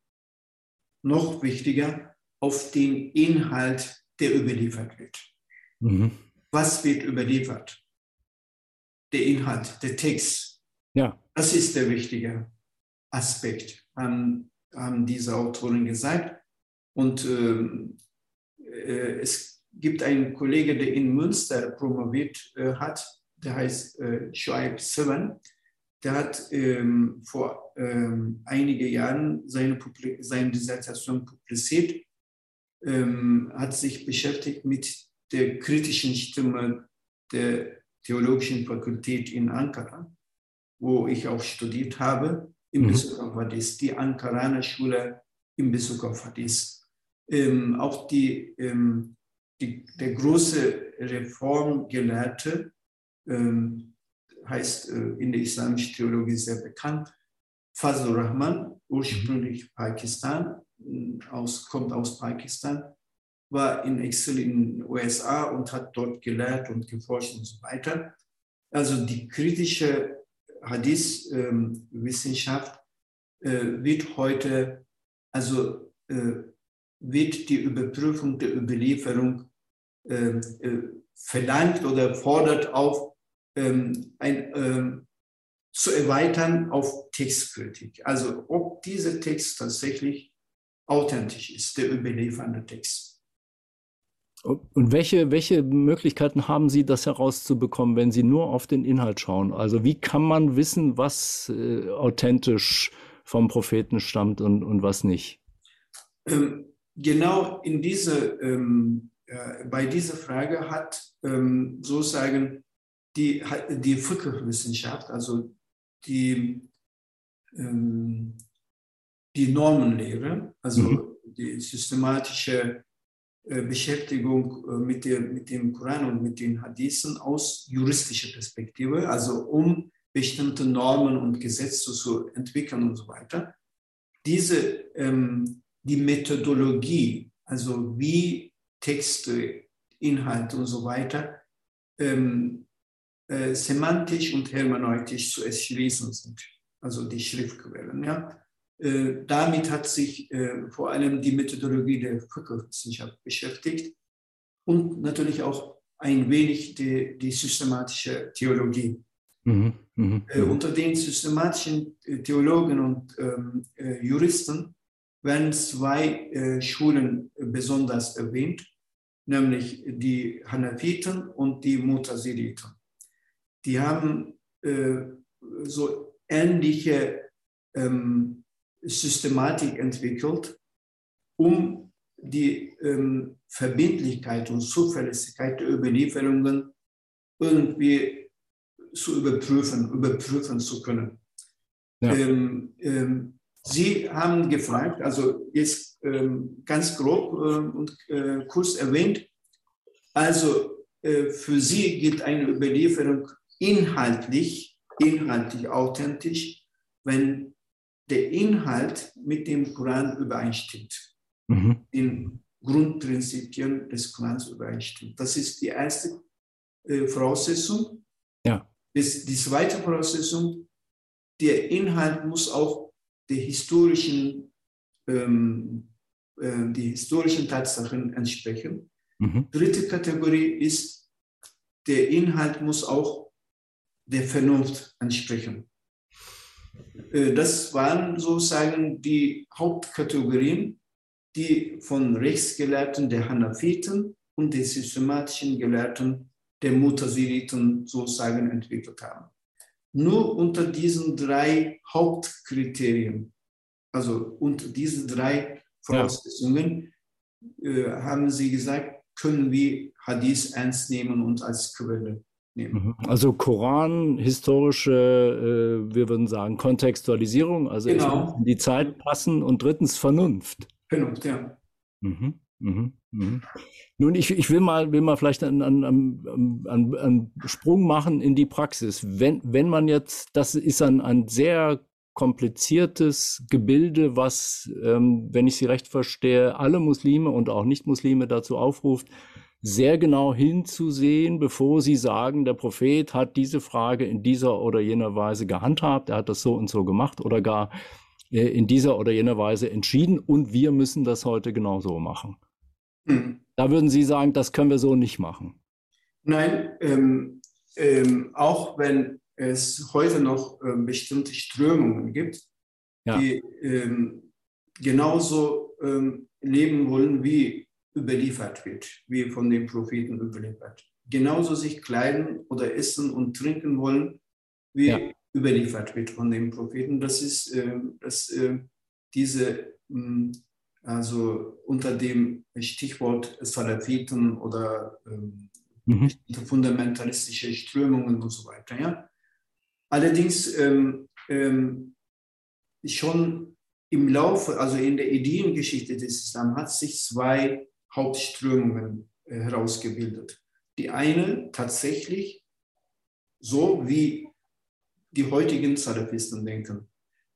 [SPEAKER 3] noch wichtiger auf den Inhalt, der überliefert wird. Mhm. Was wird überliefert? Der Inhalt, der Text. Ja. Das ist der wichtige Aspekt, haben, haben diese Autoren gesagt. Und ähm, äh, es gibt einen Kollegen, der in Münster promoviert äh, hat, der heißt äh, Shoaib Seven. Der hat ähm, vor ähm, einigen Jahren seine, seine Dissertation publiziert, ähm, hat sich beschäftigt mit der kritischen Stimme der Theologischen Fakultät in Ankara, wo ich auch studiert habe, in mhm. Bezug auf Hadith, die Ankaraner Schule in Bezug auf Hadith ähm, auch die, ähm, die, der große Reformgelehrte, ähm, heißt äh, in der islamischen Theologie sehr bekannt, Fazlur Rahman, ursprünglich Pakistan, aus, kommt aus Pakistan, war in Exil in den USA und hat dort gelehrt und geforscht und so weiter. Also die kritische Hadith-Wissenschaft ähm, äh, wird heute also äh, wird die Überprüfung der Überlieferung äh, verlangt oder fordert auf, ähm, ein, äh, zu erweitern auf Textkritik. Also ob dieser Text tatsächlich authentisch ist, der überliefernde Text.
[SPEAKER 2] Und welche, welche Möglichkeiten haben Sie, das herauszubekommen, wenn Sie nur auf den Inhalt schauen? Also wie kann man wissen, was äh, authentisch vom Propheten stammt und, und was nicht?
[SPEAKER 3] Ähm, genau in diese, ähm, äh, bei dieser Frage hat ähm, sozusagen die, die Fiqh-Wissenschaft, also die, ähm, die Normenlehre, also mhm. die systematische Beschäftigung äh, mit, der, mit dem Koran und mit den Hadithen aus juristischer Perspektive, also um bestimmte Normen und Gesetze zu entwickeln und so weiter. Diese ähm, die Methodologie, also wie Texte, Inhalte und so weiter ähm, äh, semantisch und hermeneutisch zu erschließen sind, also die Schriftquellen. Ja? Äh, damit hat sich äh, vor allem die Methodologie der Völkerwissenschaft beschäftigt und natürlich auch ein wenig die, die systematische Theologie. Mhm, mh, äh, unter den systematischen äh, Theologen und ähm, äh, Juristen werden zwei äh, Schulen besonders erwähnt, nämlich die Hanafiten und die Mutaziliten. Die haben so ähnliche ähm, Systematik entwickelt, um die ähm, Verbindlichkeit und Zuverlässigkeit der Überlieferungen irgendwie zu überprüfen, überprüfen zu können. Ja. Ähm, ähm, Sie haben gefragt, also jetzt ähm, ganz grob äh, und äh, kurz erwähnt, also äh, für Sie geht eine Überlieferung inhaltlich, inhaltlich authentisch, wenn der Inhalt mit dem Koran übereinstimmt. Mhm. In Grundprinzipien des Korans übereinstimmt. Das ist die erste äh, Voraussetzung. Ja. Das, die zweite Voraussetzung, der Inhalt muss auch der historischen, ähm, äh, die historischen Tatsachen entsprechen. Mhm. Dritte Kategorie ist, der Inhalt muss auch der Vernunft entsprechen. Äh, das waren sozusagen die Hauptkategorien, die von Rechtsgelehrten der Hanafiten und den systematischen Gelehrten der Mutaziliten sozusagen entwickelt haben. Nur unter diesen drei Hauptkriterien, also unter diesen drei Voraussetzungen, ja. äh, haben sie gesagt, können wir Hadith ernst nehmen und als Quelle nehmen.
[SPEAKER 2] Mhm. Also Koran, historische, äh, wir würden sagen, Kontextualisierung, also genau. in die Zeit passen und drittens Vernunft. Vernunft, ja. Mhm. Mhm. Mhm. Nun, ich, ich will mal, will mal vielleicht einen, einen, einen, einen Sprung machen in die Praxis. Wenn, wenn man jetzt, das ist ein, ein sehr kompliziertes Gebilde, was, ähm, wenn ich Sie recht verstehe, alle Muslime und auch Nicht-Muslime dazu aufruft, sehr genau hinzusehen, bevor sie sagen, der Prophet hat diese Frage in dieser oder jener Weise gehandhabt, er hat das so und so gemacht oder gar äh, in dieser oder jener Weise entschieden und wir müssen das heute genauso machen. Hm. Da würden Sie sagen, das können wir so nicht machen.
[SPEAKER 3] Nein, ähm, ähm, auch wenn es heute noch ähm, bestimmte Strömungen gibt, ja. die ähm, genauso ähm, leben wollen wie überliefert wird, wie von den Propheten überliefert. Genauso sich kleiden oder essen und trinken wollen, wie ja. überliefert wird von den Propheten. Das ist äh, das, äh, diese, mh, hm, also unter dem Stichwort Salafiten oder ähm, mhm. fundamentalistische Strömungen und so weiter. Ja? Allerdings ähm, ähm, schon im Laufe, also in der Ideengeschichte des Islam, hat sich zwei Hauptströmungen äh, herausgebildet. Die eine tatsächlich so wie die heutigen Salafisten denken.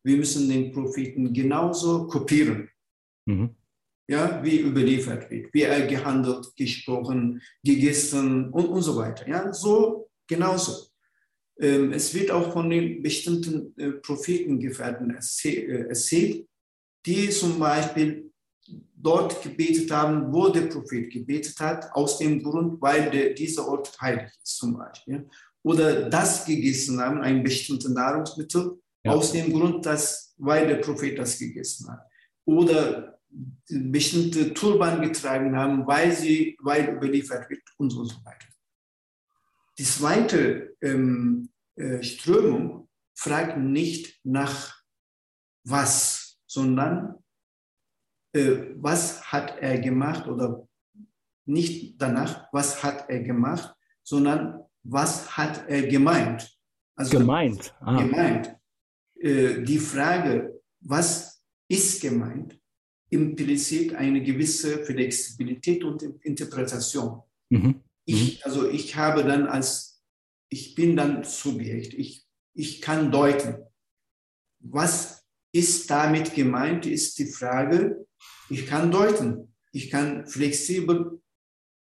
[SPEAKER 3] Wir müssen den Propheten genauso kopieren, mhm. ja, wie überliefert wird, wie er gehandelt, gesprochen, gegessen und, und so weiter. Ja, so genauso. Ähm, es wird auch von den bestimmten äh, Prophetengefährten äh, erzählt, die zum Beispiel dort gebetet haben, wo der Prophet gebetet hat, aus dem Grund, weil der, dieser Ort heilig ist zum Beispiel. Oder das gegessen haben, ein bestimmtes Nahrungsmittel, ja. aus dem Grund, dass, weil der Prophet das gegessen hat. Oder bestimmte Turban getragen haben, weil sie, weil überliefert wird und so, weiter. Die zweite ähm, äh, Strömung fragt nicht nach was, sondern was hat er gemacht oder nicht danach, was hat er gemacht, sondern was hat er gemeint.
[SPEAKER 2] Also gemeint.
[SPEAKER 3] Ah. Gemeint. Äh, die Frage, was ist gemeint, impliziert eine gewisse Flexibilität und Interpretation. Mhm. Ich, mhm. also ich habe dann als, ich bin dann Subjekt, ich, ich kann deuten. Was ist damit gemeint, ist die Frage, ich kann deuten, ich kann flexibel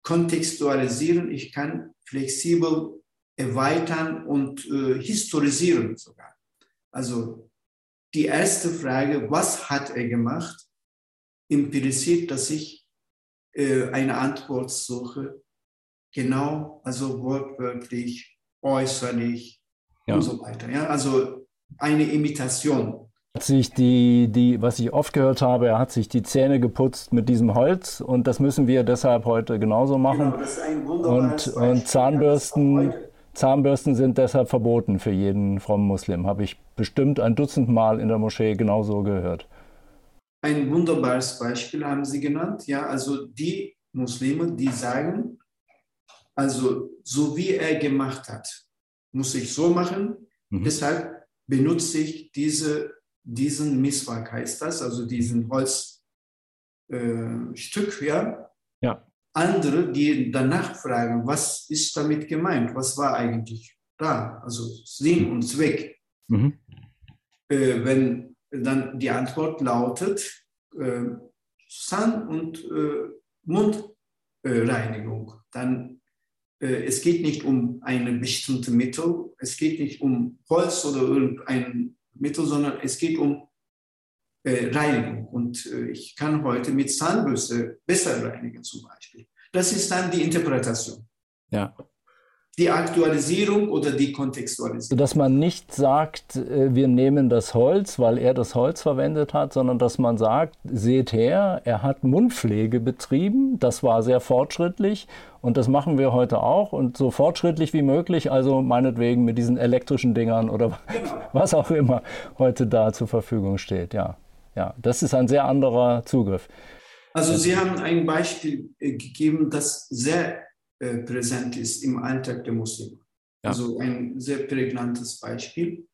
[SPEAKER 3] kontextualisieren, ich kann flexibel erweitern und äh, historisieren sogar. Also die erste Frage, was hat er gemacht, impliziert, dass ich äh, eine Antwort suche genau, also wortwörtlich, äußerlich ja. und so weiter. Ja? Also eine Imitation.
[SPEAKER 2] Hat sich die, die, was ich oft gehört habe, er hat sich die Zähne geputzt mit diesem Holz und das müssen wir deshalb heute genauso machen. Genau, ist ein und, und Zahnbürsten, Zahnbürsten sind deshalb verboten für jeden frommen Muslim. Habe ich bestimmt ein Dutzend Mal in der Moschee genauso gehört.
[SPEAKER 3] Ein wunderbares Beispiel haben Sie genannt. Ja, also die Muslime, die sagen, also so wie er gemacht hat, muss ich so machen. Mhm. Deshalb benutze ich diese diesen Misswag heißt das, also diesen Holzstück, äh, ja.
[SPEAKER 2] ja.
[SPEAKER 3] Andere, die danach fragen, was ist damit gemeint, was war eigentlich da, also Sinn und Zweck. Mhm. Äh, wenn dann die Antwort lautet, äh, Zahn- und äh, Mundreinigung, dann äh, es geht nicht um eine bestimmte Mittel, es geht nicht um Holz oder irgendein Mittel, sondern es geht um äh, Reinigung. Und äh, ich kann heute mit Zahnbürste besser reinigen zum Beispiel. Das ist dann die Interpretation.
[SPEAKER 2] Ja.
[SPEAKER 3] Die Aktualisierung oder die Kontextualisierung.
[SPEAKER 2] Dass man nicht sagt, äh, wir nehmen das Holz, weil er das Holz verwendet hat, sondern dass man sagt, seht her, er hat Mundpflege betrieben, das war sehr fortschrittlich und das machen wir heute auch und so fortschrittlich wie möglich, also meinetwegen mit diesen elektrischen Dingern oder genau. <laughs> was auch immer heute da zur Verfügung steht. Ja, ja, das ist ein sehr anderer Zugriff.
[SPEAKER 3] Also Sie haben ein Beispiel äh, gegeben, das sehr äh, präsent ist im Alltag der Muslime. Ja. Also ein sehr prägnantes Beispiel.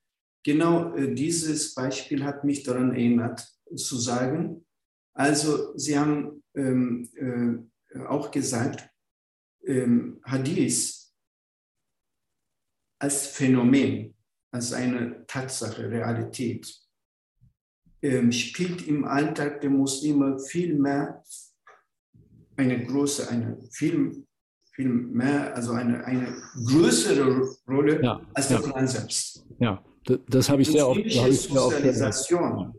[SPEAKER 3] Genau äh, dieses Beispiel hat mich daran erinnert, zu sagen, also Sie haben ähm, äh, auch gesagt, ähm, Hadith als Phänomen, als eine Tatsache, Realität, ähm, spielt im Alltag der Muslime viel mehr eine große, eine viel, viel mehr, also eine, eine größere Rolle ja, als der ja. Koran selbst.
[SPEAKER 2] Ja, das, das habe ich sehr oft.
[SPEAKER 3] Die Sozialisation,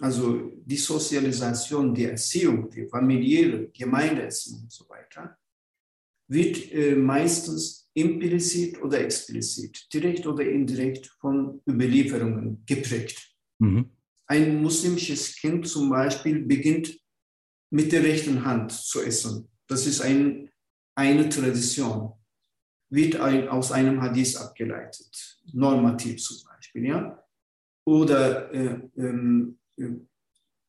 [SPEAKER 3] also die Sozialisation, die Erziehung, die familiäre Gemeindeerziehung und so weiter, wird äh, meistens implizit oder explizit, direkt oder indirekt von Überlieferungen geprägt. Mhm. Ein muslimisches Kind zum Beispiel beginnt mit der rechten Hand zu essen. Das ist ein, eine Tradition, wird ein, aus einem Hadith abgeleitet, normativ zum Beispiel. Ja? Oder äh, ähm, äh,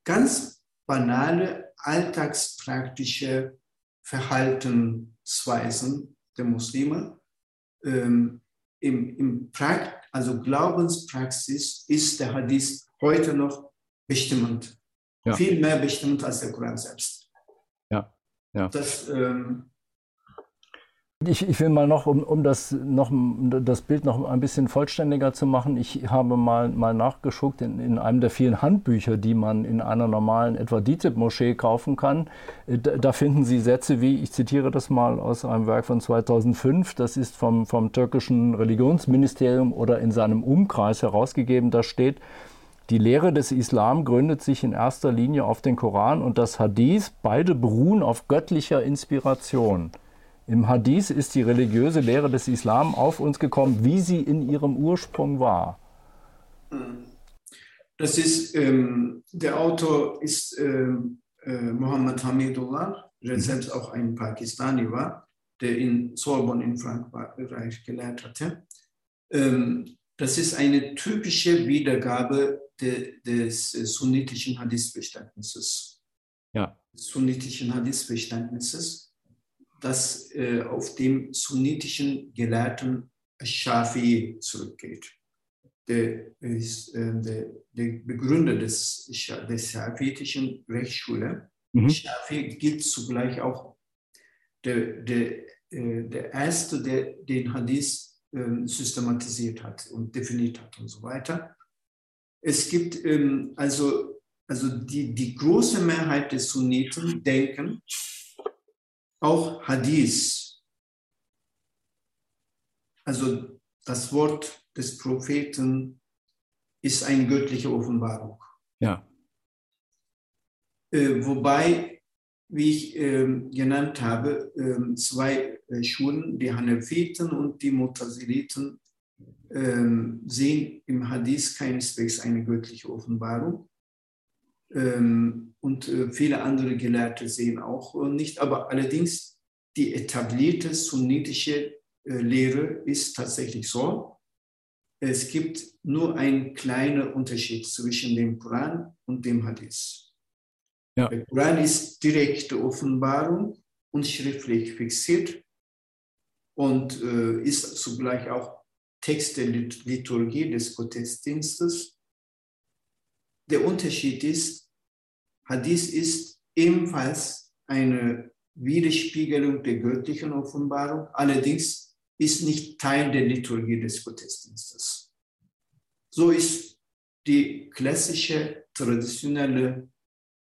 [SPEAKER 3] ganz banale, alltagspraktische Verhaltensweisen der Muslime. Ähm, im, im Prakt, also Glaubenspraxis ist der Hadith heute noch bestimmend. Ja. Viel mehr bestimmend als der Koran selbst.
[SPEAKER 2] Ja, ja.
[SPEAKER 3] Das ähm,
[SPEAKER 2] ich, ich, will mal noch, um, um das, noch, das Bild noch ein bisschen vollständiger zu machen, ich habe mal, mal nachgeschaut in, in einem der vielen Handbücher, die man in einer normalen etwa DITIB-Moschee kaufen kann. Äh, da, da, finden Sie Sätze wie, ich zitiere das mal aus einem Werk von 2005, das ist vom, vom türkischen Religionsministerium oder in seinem Umkreis herausgegeben, da steht, die Lehre des Islam gründet sich in erster Linie auf den Koran und das Hadith, beide beruhen auf göttlicher Inspiration. Im Hadith ist die religiöse Lehre des Islam auf uns gekommen, wie sie in ihrem Ursprung war.
[SPEAKER 3] Das ist, ähm, der Autor ist ähm, äh, Mohammed Hamidullah, der mhm. selbst auch ein Pakistani war, der in Sorbonne in Frankreich gelehrt hatte. Ähm, das ist eine typische Wiedergabe de, des sunnitischen Hadith-Verständnisses.
[SPEAKER 2] Ja.
[SPEAKER 3] Sunnitischen Hadith-Verständnisses das äh, auf dem sunnitischen Gelehrten Shafi zurückgeht. Der, äh, der, der Begründer des, der schafitischen Rechtsschule. Mhm. Shafi gilt zugleich auch der, der, äh, der Erste, der den Hadith ähm, systematisiert hat und definiert hat und so weiter. Es gibt ähm, also, also die, die große Mehrheit der Sunniten denken, auch Hadith, also das Wort des Propheten, ist eine göttliche Offenbarung.
[SPEAKER 2] Ja.
[SPEAKER 3] Äh, wobei wie ich ähm, genannt habe, ähm, zwei äh, Schulen, die Hanefiten und die Mutasiliten, ähm, sehen im Hadith keineswegs eine göttliche Offenbarung. Ähm, und äh, viele andere Gelehrte sehen auch äh, nicht. Aber allerdings die etablierte sunnitische äh, Lehre ist tatsächlich so. Es gibt nur einen kleinen Unterschied zwischen dem Koran und dem Hadith. Ja. Der Koran ist direkte Offenbarung und schriftlich fixiert und ist zugleich auch Text der Liturgie des Gottesdienstes. Der Unterschied ist, Hadith ist ebenfalls eine Widerspiegelung der göttlichen Offenbarung, allerdings ist nicht Teil der Liturgie des Gottesdienstes. So ist die klassische, traditionelle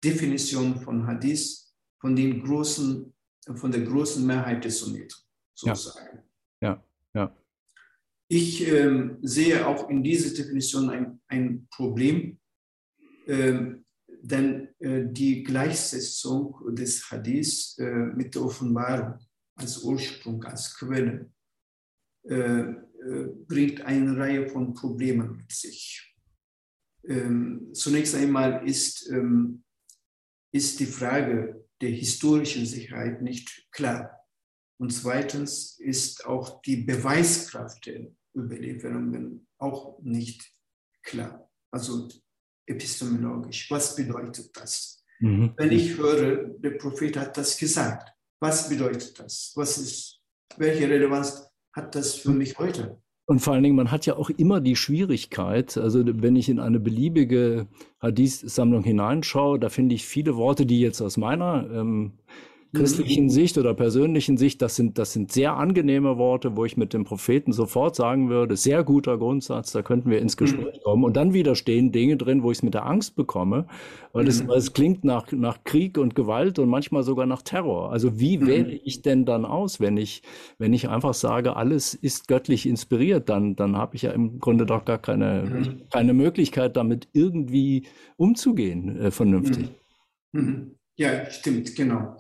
[SPEAKER 3] Definition von Hadith von, den großen, von der großen Mehrheit des Sunniten, sozusagen.
[SPEAKER 2] Ja, ja. ja.
[SPEAKER 3] Ich ähm, sehe auch in dieser Definition ein, ein Problem, ähm, denn äh, die Gleichsetzung des Hadith äh, mit der Offenbarung als Ursprung, als Quelle, äh bringt eine Reihe von Problemen mit sich. Ähm, zunächst einmal ist ähm, ist die Frage der historischen Sicherheit nicht klar. Und zweitens ist auch die Beweiskraft der Überlieferungen auch nicht klar. Also epistemologisch. Was bedeutet das? Mhm. Wenn ich höre, der Prophet hat das gesagt, was bedeutet das? Was ist, welche Relevanz hat das für mich heute?
[SPEAKER 2] Und vor allen Dingen, man hat ja auch immer die Schwierigkeit, also wenn ich in eine beliebige Hadith-Sammlung hineinschaue, da finde ich viele Worte, die jetzt aus meiner ähm, christlichen mhm. Sicht oder persönlichen Sicht, das sind, das sind sehr angenehme Worte, wo ich mit dem Propheten sofort sagen würde, sehr guter Grundsatz, da könnten wir ins mhm. Gespräch mhm. kommen. Und dann wieder stehen Dinge drin, wo ich es mit der Angst bekomme, weil, mhm. es, weil es klingt nach, nach Krieg und Gewalt und manchmal sogar nach Terror. Also wie mhm. wähle ich denn dann aus, wenn ich, wenn ich einfach sage, alles ist göttlich inspiriert, dann, dann habe ich ja im Grunde doch gar keine, mhm. keine Möglichkeit, damit irgendwie umzugehen, äh, vernünftig.
[SPEAKER 3] Ja, stimmt, genau.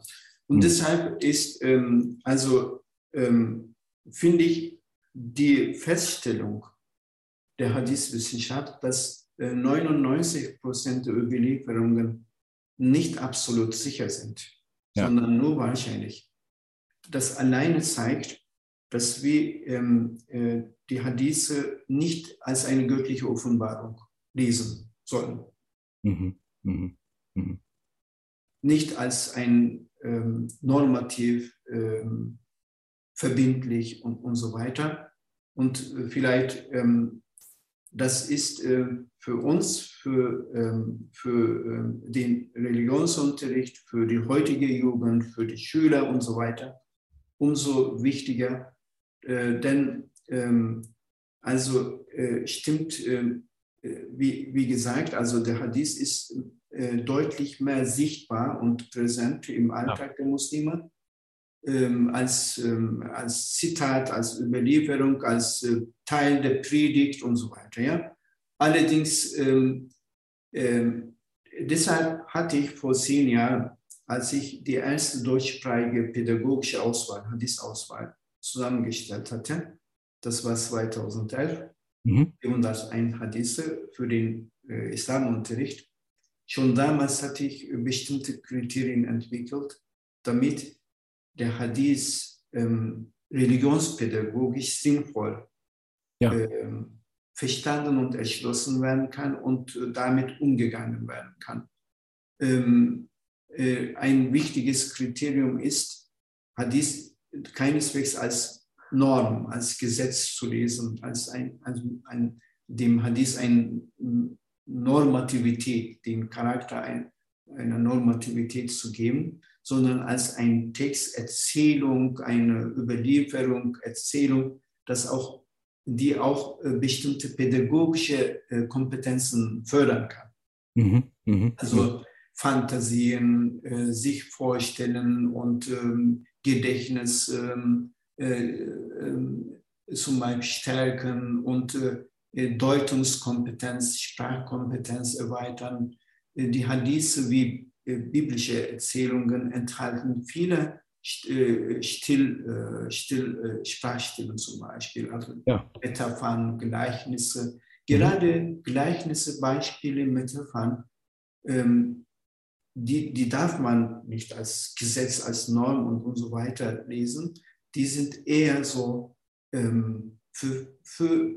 [SPEAKER 3] Und mhm. deshalb ist, ähm, also ähm, finde ich die Feststellung der Hadith-Wissenschaft, dass äh, 99 Prozent der Überlieferungen nicht absolut sicher sind, ja. sondern nur wahrscheinlich. Das alleine zeigt, dass wir ähm, äh, die Hadithe nicht als eine göttliche Offenbarung lesen sollen. Mhm. Mhm. mhm. Nicht als ein normativ, ähm, verbindlich und, und so weiter. Und äh, vielleicht, ähm, das ist äh, für uns, für, ähm, für äh, den Religionsunterricht, für die heutige Jugend, für die Schüler und so weiter, umso wichtiger. Denn ähm, also stimmt, wie, wie gesagt, also der Hadith ist äh, deutlich mehr sichtbar und präsent im Alltag ja. der Muslime ähm, als, ähm, als Zitat, als Überlieferung, als äh, Teil der Predigt und so weiter. Ja? Allerdings, ähm, ähm deshalb hatte ich vor zehn Jahren, als ich die erste deutschsprachige pädagogische Auswahl, Hadith-Auswahl, zusammengestellt hatte, das war 2011, mhm. 401 Hadithe für den äh, Islamunterricht, Schon damals hatte ich bestimmte Kriterien entwickelt, damit der Hadith ähm, religionspädagogisch sinnvoll ja. ähm, verstanden und erschlossen werden kann und äh, damit umgegangen werden kann. Ähm, äh, ein wichtiges Kriterium ist, Hadith keineswegs als Norm, als Gesetz zu lesen, als ein, als ein dem Hadith ein Normativität, den Charakter ein, einer Normativität zu geben, sondern als ein Text, Erzählung, eine Überlieferung, Erzählung, das auch, die auch äh, bestimmte pädagogische äh, Kompetenzen fördern kann. Mhm, mh, also Fantasien, äh, sich vorstellen und ähm, Gedächtnis ähm, äh, ähm, zum Beispiel stärken und Deutungskompetenz, Sprachkompetenz erweitern. Äh, die Hadithe wie biblische Erzählungen enthalten viele Still, Still, Sprachstimmen zum Beispiel, also ja. Metaphern, Gleichnisse. Gerade Gleichnisse, Beispiele, Metaphern, ähm, die, die darf man nicht als Gesetz, als Norm und, und so weiter lesen. Die sind eher so ähm, für, für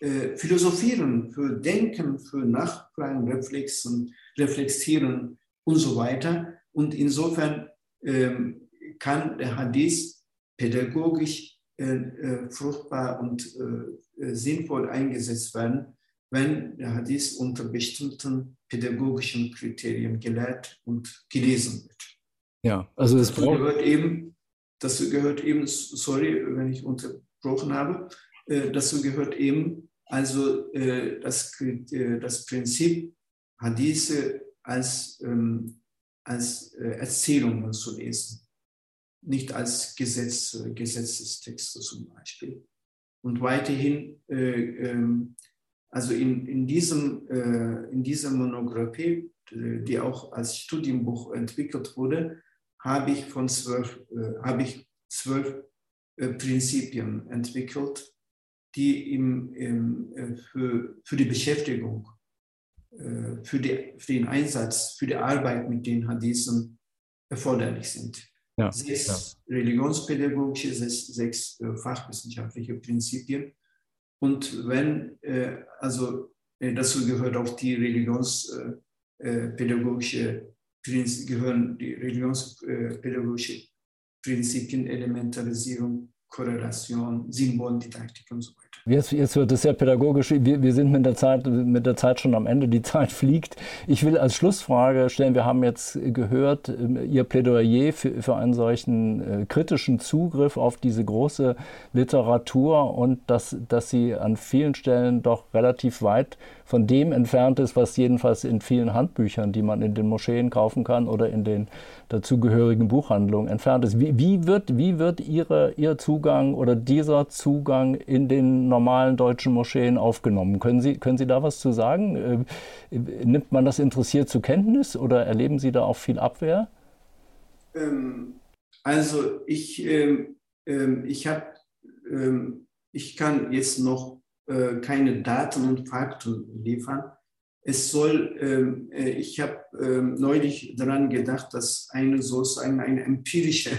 [SPEAKER 3] äh, Philosophieren, für Denken, für Nachfragen, Reflexen, Reflektieren und so weiter. Und insofern ähm, kann der Hadith pädagogisch äh, äh, fruchtbar und äh, äh, sinnvoll eingesetzt werden, wenn der Hadith unter bestimmten pädagogischen Kriterien gelehrt und gelesen wird.
[SPEAKER 2] Ja, also es
[SPEAKER 3] gehört eben, dazu gehört eben, sorry, wenn ich unterbrochen habe, äh, dazu gehört eben also äh, das, äh, das Prinzip Hadithe als, ähm, als äh, Erzählungen zu lesen, nicht als Gesetz, äh, Gesetzestexte zum Beispiel. Und weiterhin äh, ähm, also in, in, diesem, äh, in dieser Monographie, die auch als Studienbuch entwickelt wurde, habe ich von zwölf, habe ich zwölf Prinzipien entwickelt, die im, im, äh, für, für die Beschäftigung, äh, für, die, für den Einsatz, für die Arbeit mit den Hadithen erforderlich sind. Ja, sechs ja. religionspädagogische, sechs, sechs äh, fachwissenschaftliche Prinzipien und wenn, also dazu gehört auch die religionspädagogische gehören die religionspädagogische Prinzipien, Elementarisierung, Korrelation, Symboldidaktik und so weiter.
[SPEAKER 2] Jetzt, jetzt wird es sehr pädagogisch. Wir, wir sind mit der, Zeit, mit der Zeit schon am Ende. Die Zeit fliegt. Ich will als Schlussfrage stellen, wir haben jetzt gehört, ähm, Ihr Plädoyer für, für einen solchen äh, kritischen Zugriff auf diese große Literatur und dass, dass sie an vielen Stellen doch relativ weit von dem entfernt ist, was jedenfalls in vielen Handbüchern, die man in den Moscheen kaufen kann oder in den dazugehörigen Buchhandlungen entfernt ist. Wie, wie, wird, wie wird Ihre, Ihr Zugang oder dieser Zugang in den normalen deutschen Moscheen aufgenommen? Können Sie, können Sie da was zu sagen? Äh, nimmt man das interessiert zur Kenntnis oder erleben Sie da auch viel Abwehr?
[SPEAKER 3] Ähm, also ich, ähm, ähm, ich ähm, ich kann jetzt noch äh, keine Daten und Fakten liefern. Es soll, äh, ich habe neulich daran gedacht, dass eine sozusagen eine empirische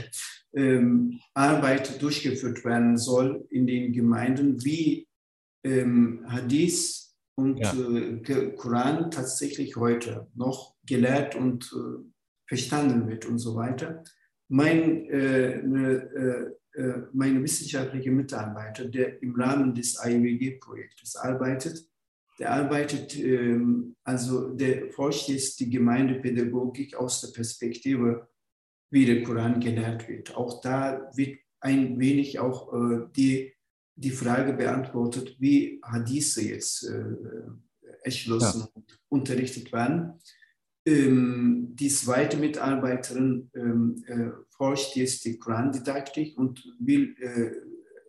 [SPEAKER 3] ähm, Arbeit durchgeführt werden soll in den Gemeinden, wie ähm, Hadith und ja. äh, Koran tatsächlich heute noch gelehrt und äh, verstanden wird und so weiter. Mein, äh, ne, meine wissenschaftliche Mitarbeiter, der im Rahmen des IWG-Projektes arbeitet, der arbeitet, ähm, also der forscht jetzt die Gemeindepädagogik aus der Perspektive, wie der Koran gelehrt wird. Auch da wird ein wenig auch äh, die, die Frage beantwortet, wie Hadithe jetzt äh, erschlossen ja. und unterrichtet werden. Ähm, die zweite Mitarbeiterin ähm, äh, forscht jetzt die Korandidaktik und will, äh,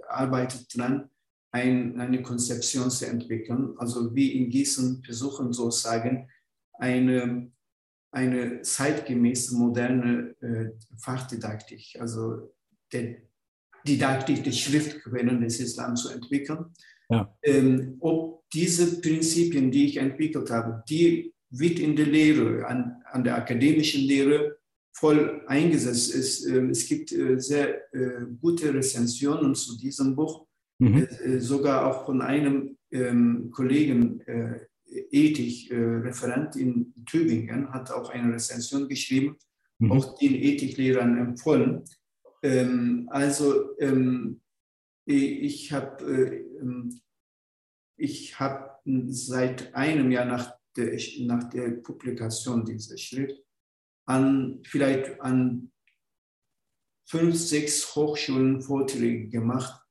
[SPEAKER 3] arbeitet daran, ein, eine Konzeption zu entwickeln. Also wie in Gießen versuchen sozusagen eine, eine zeitgemäße moderne äh, Fachdidaktik, also der Didaktik der Schriftquellen des Islam zu entwickeln. Ja. Ähm, ob diese Prinzipien, die ich entwickelt habe, die wird in der Lehre, an, an der akademischen Lehre voll eingesetzt ist. Ähm, es gibt äh, sehr äh, gute Rezensionen zu diesem Buch, mhm. Äh, sogar auch von einem ähm, Kollegen, Ethik, Referent in Tübingen, hat auch eine Rezension geschrieben, mhm. auch den Ethiklehrern empfohlen. Ähm, also ich habe ich hab seit einem Jahr nach der, nach der Publikation dieser Schrift an vielleicht an fünf, sechs Hochschulen Vorträge gemacht,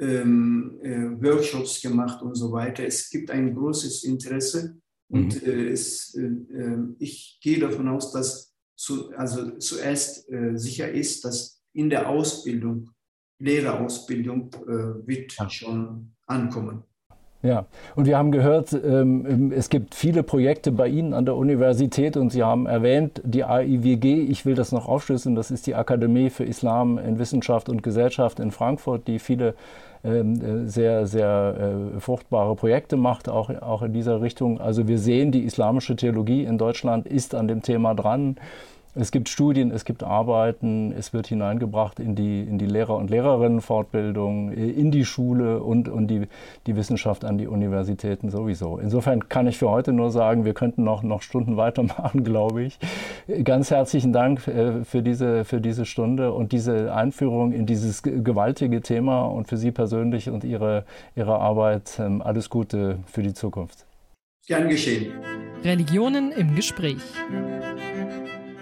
[SPEAKER 3] ähm, äh, Workshops gemacht und so weiter. Es gibt ein großes Interesse und mhm. äh, es, äh, ähm, ich gehe davon aus, dass zu, also zuerst äh, sicher ist, dass in der Ausbildung, Lehrerausbildung, äh, wird ja. schon ankommen.
[SPEAKER 2] Ja, und wir haben gehört, ähm, es gibt viele Projekte bei Ihnen an der Universität und Sie haben erwähnt, die AIWG, ich will das noch aufschlüsseln, das ist die Akademie für Islam in Wissenschaft und Gesellschaft in Frankfurt, die viele ähm, sehr, sehr äh, fruchtbare Projekte macht, auch, auch in dieser Richtung. Also wir sehen, die islamische Theologie in Deutschland ist an dem Thema dran. Es gibt Studien, es gibt Arbeiten, es wird hineingebracht in die, in die Lehrer- und Lehrerinnenfortbildung, in die Schule und, und die, die Wissenschaft an die Universitäten sowieso. Insofern kann ich für heute nur sagen, wir könnten noch, noch Stunden weitermachen, <laughs> glaube ich. Ganz herzlichen Dank äh, für diese, für diese Stunde und diese Einführung in dieses gewaltige Thema und für Sie persönlich und Ihre, Ihre Arbeit. Ähm, alles Gute für die Zukunft.
[SPEAKER 3] Gern geschehen.
[SPEAKER 1] Religionen im Gespräch.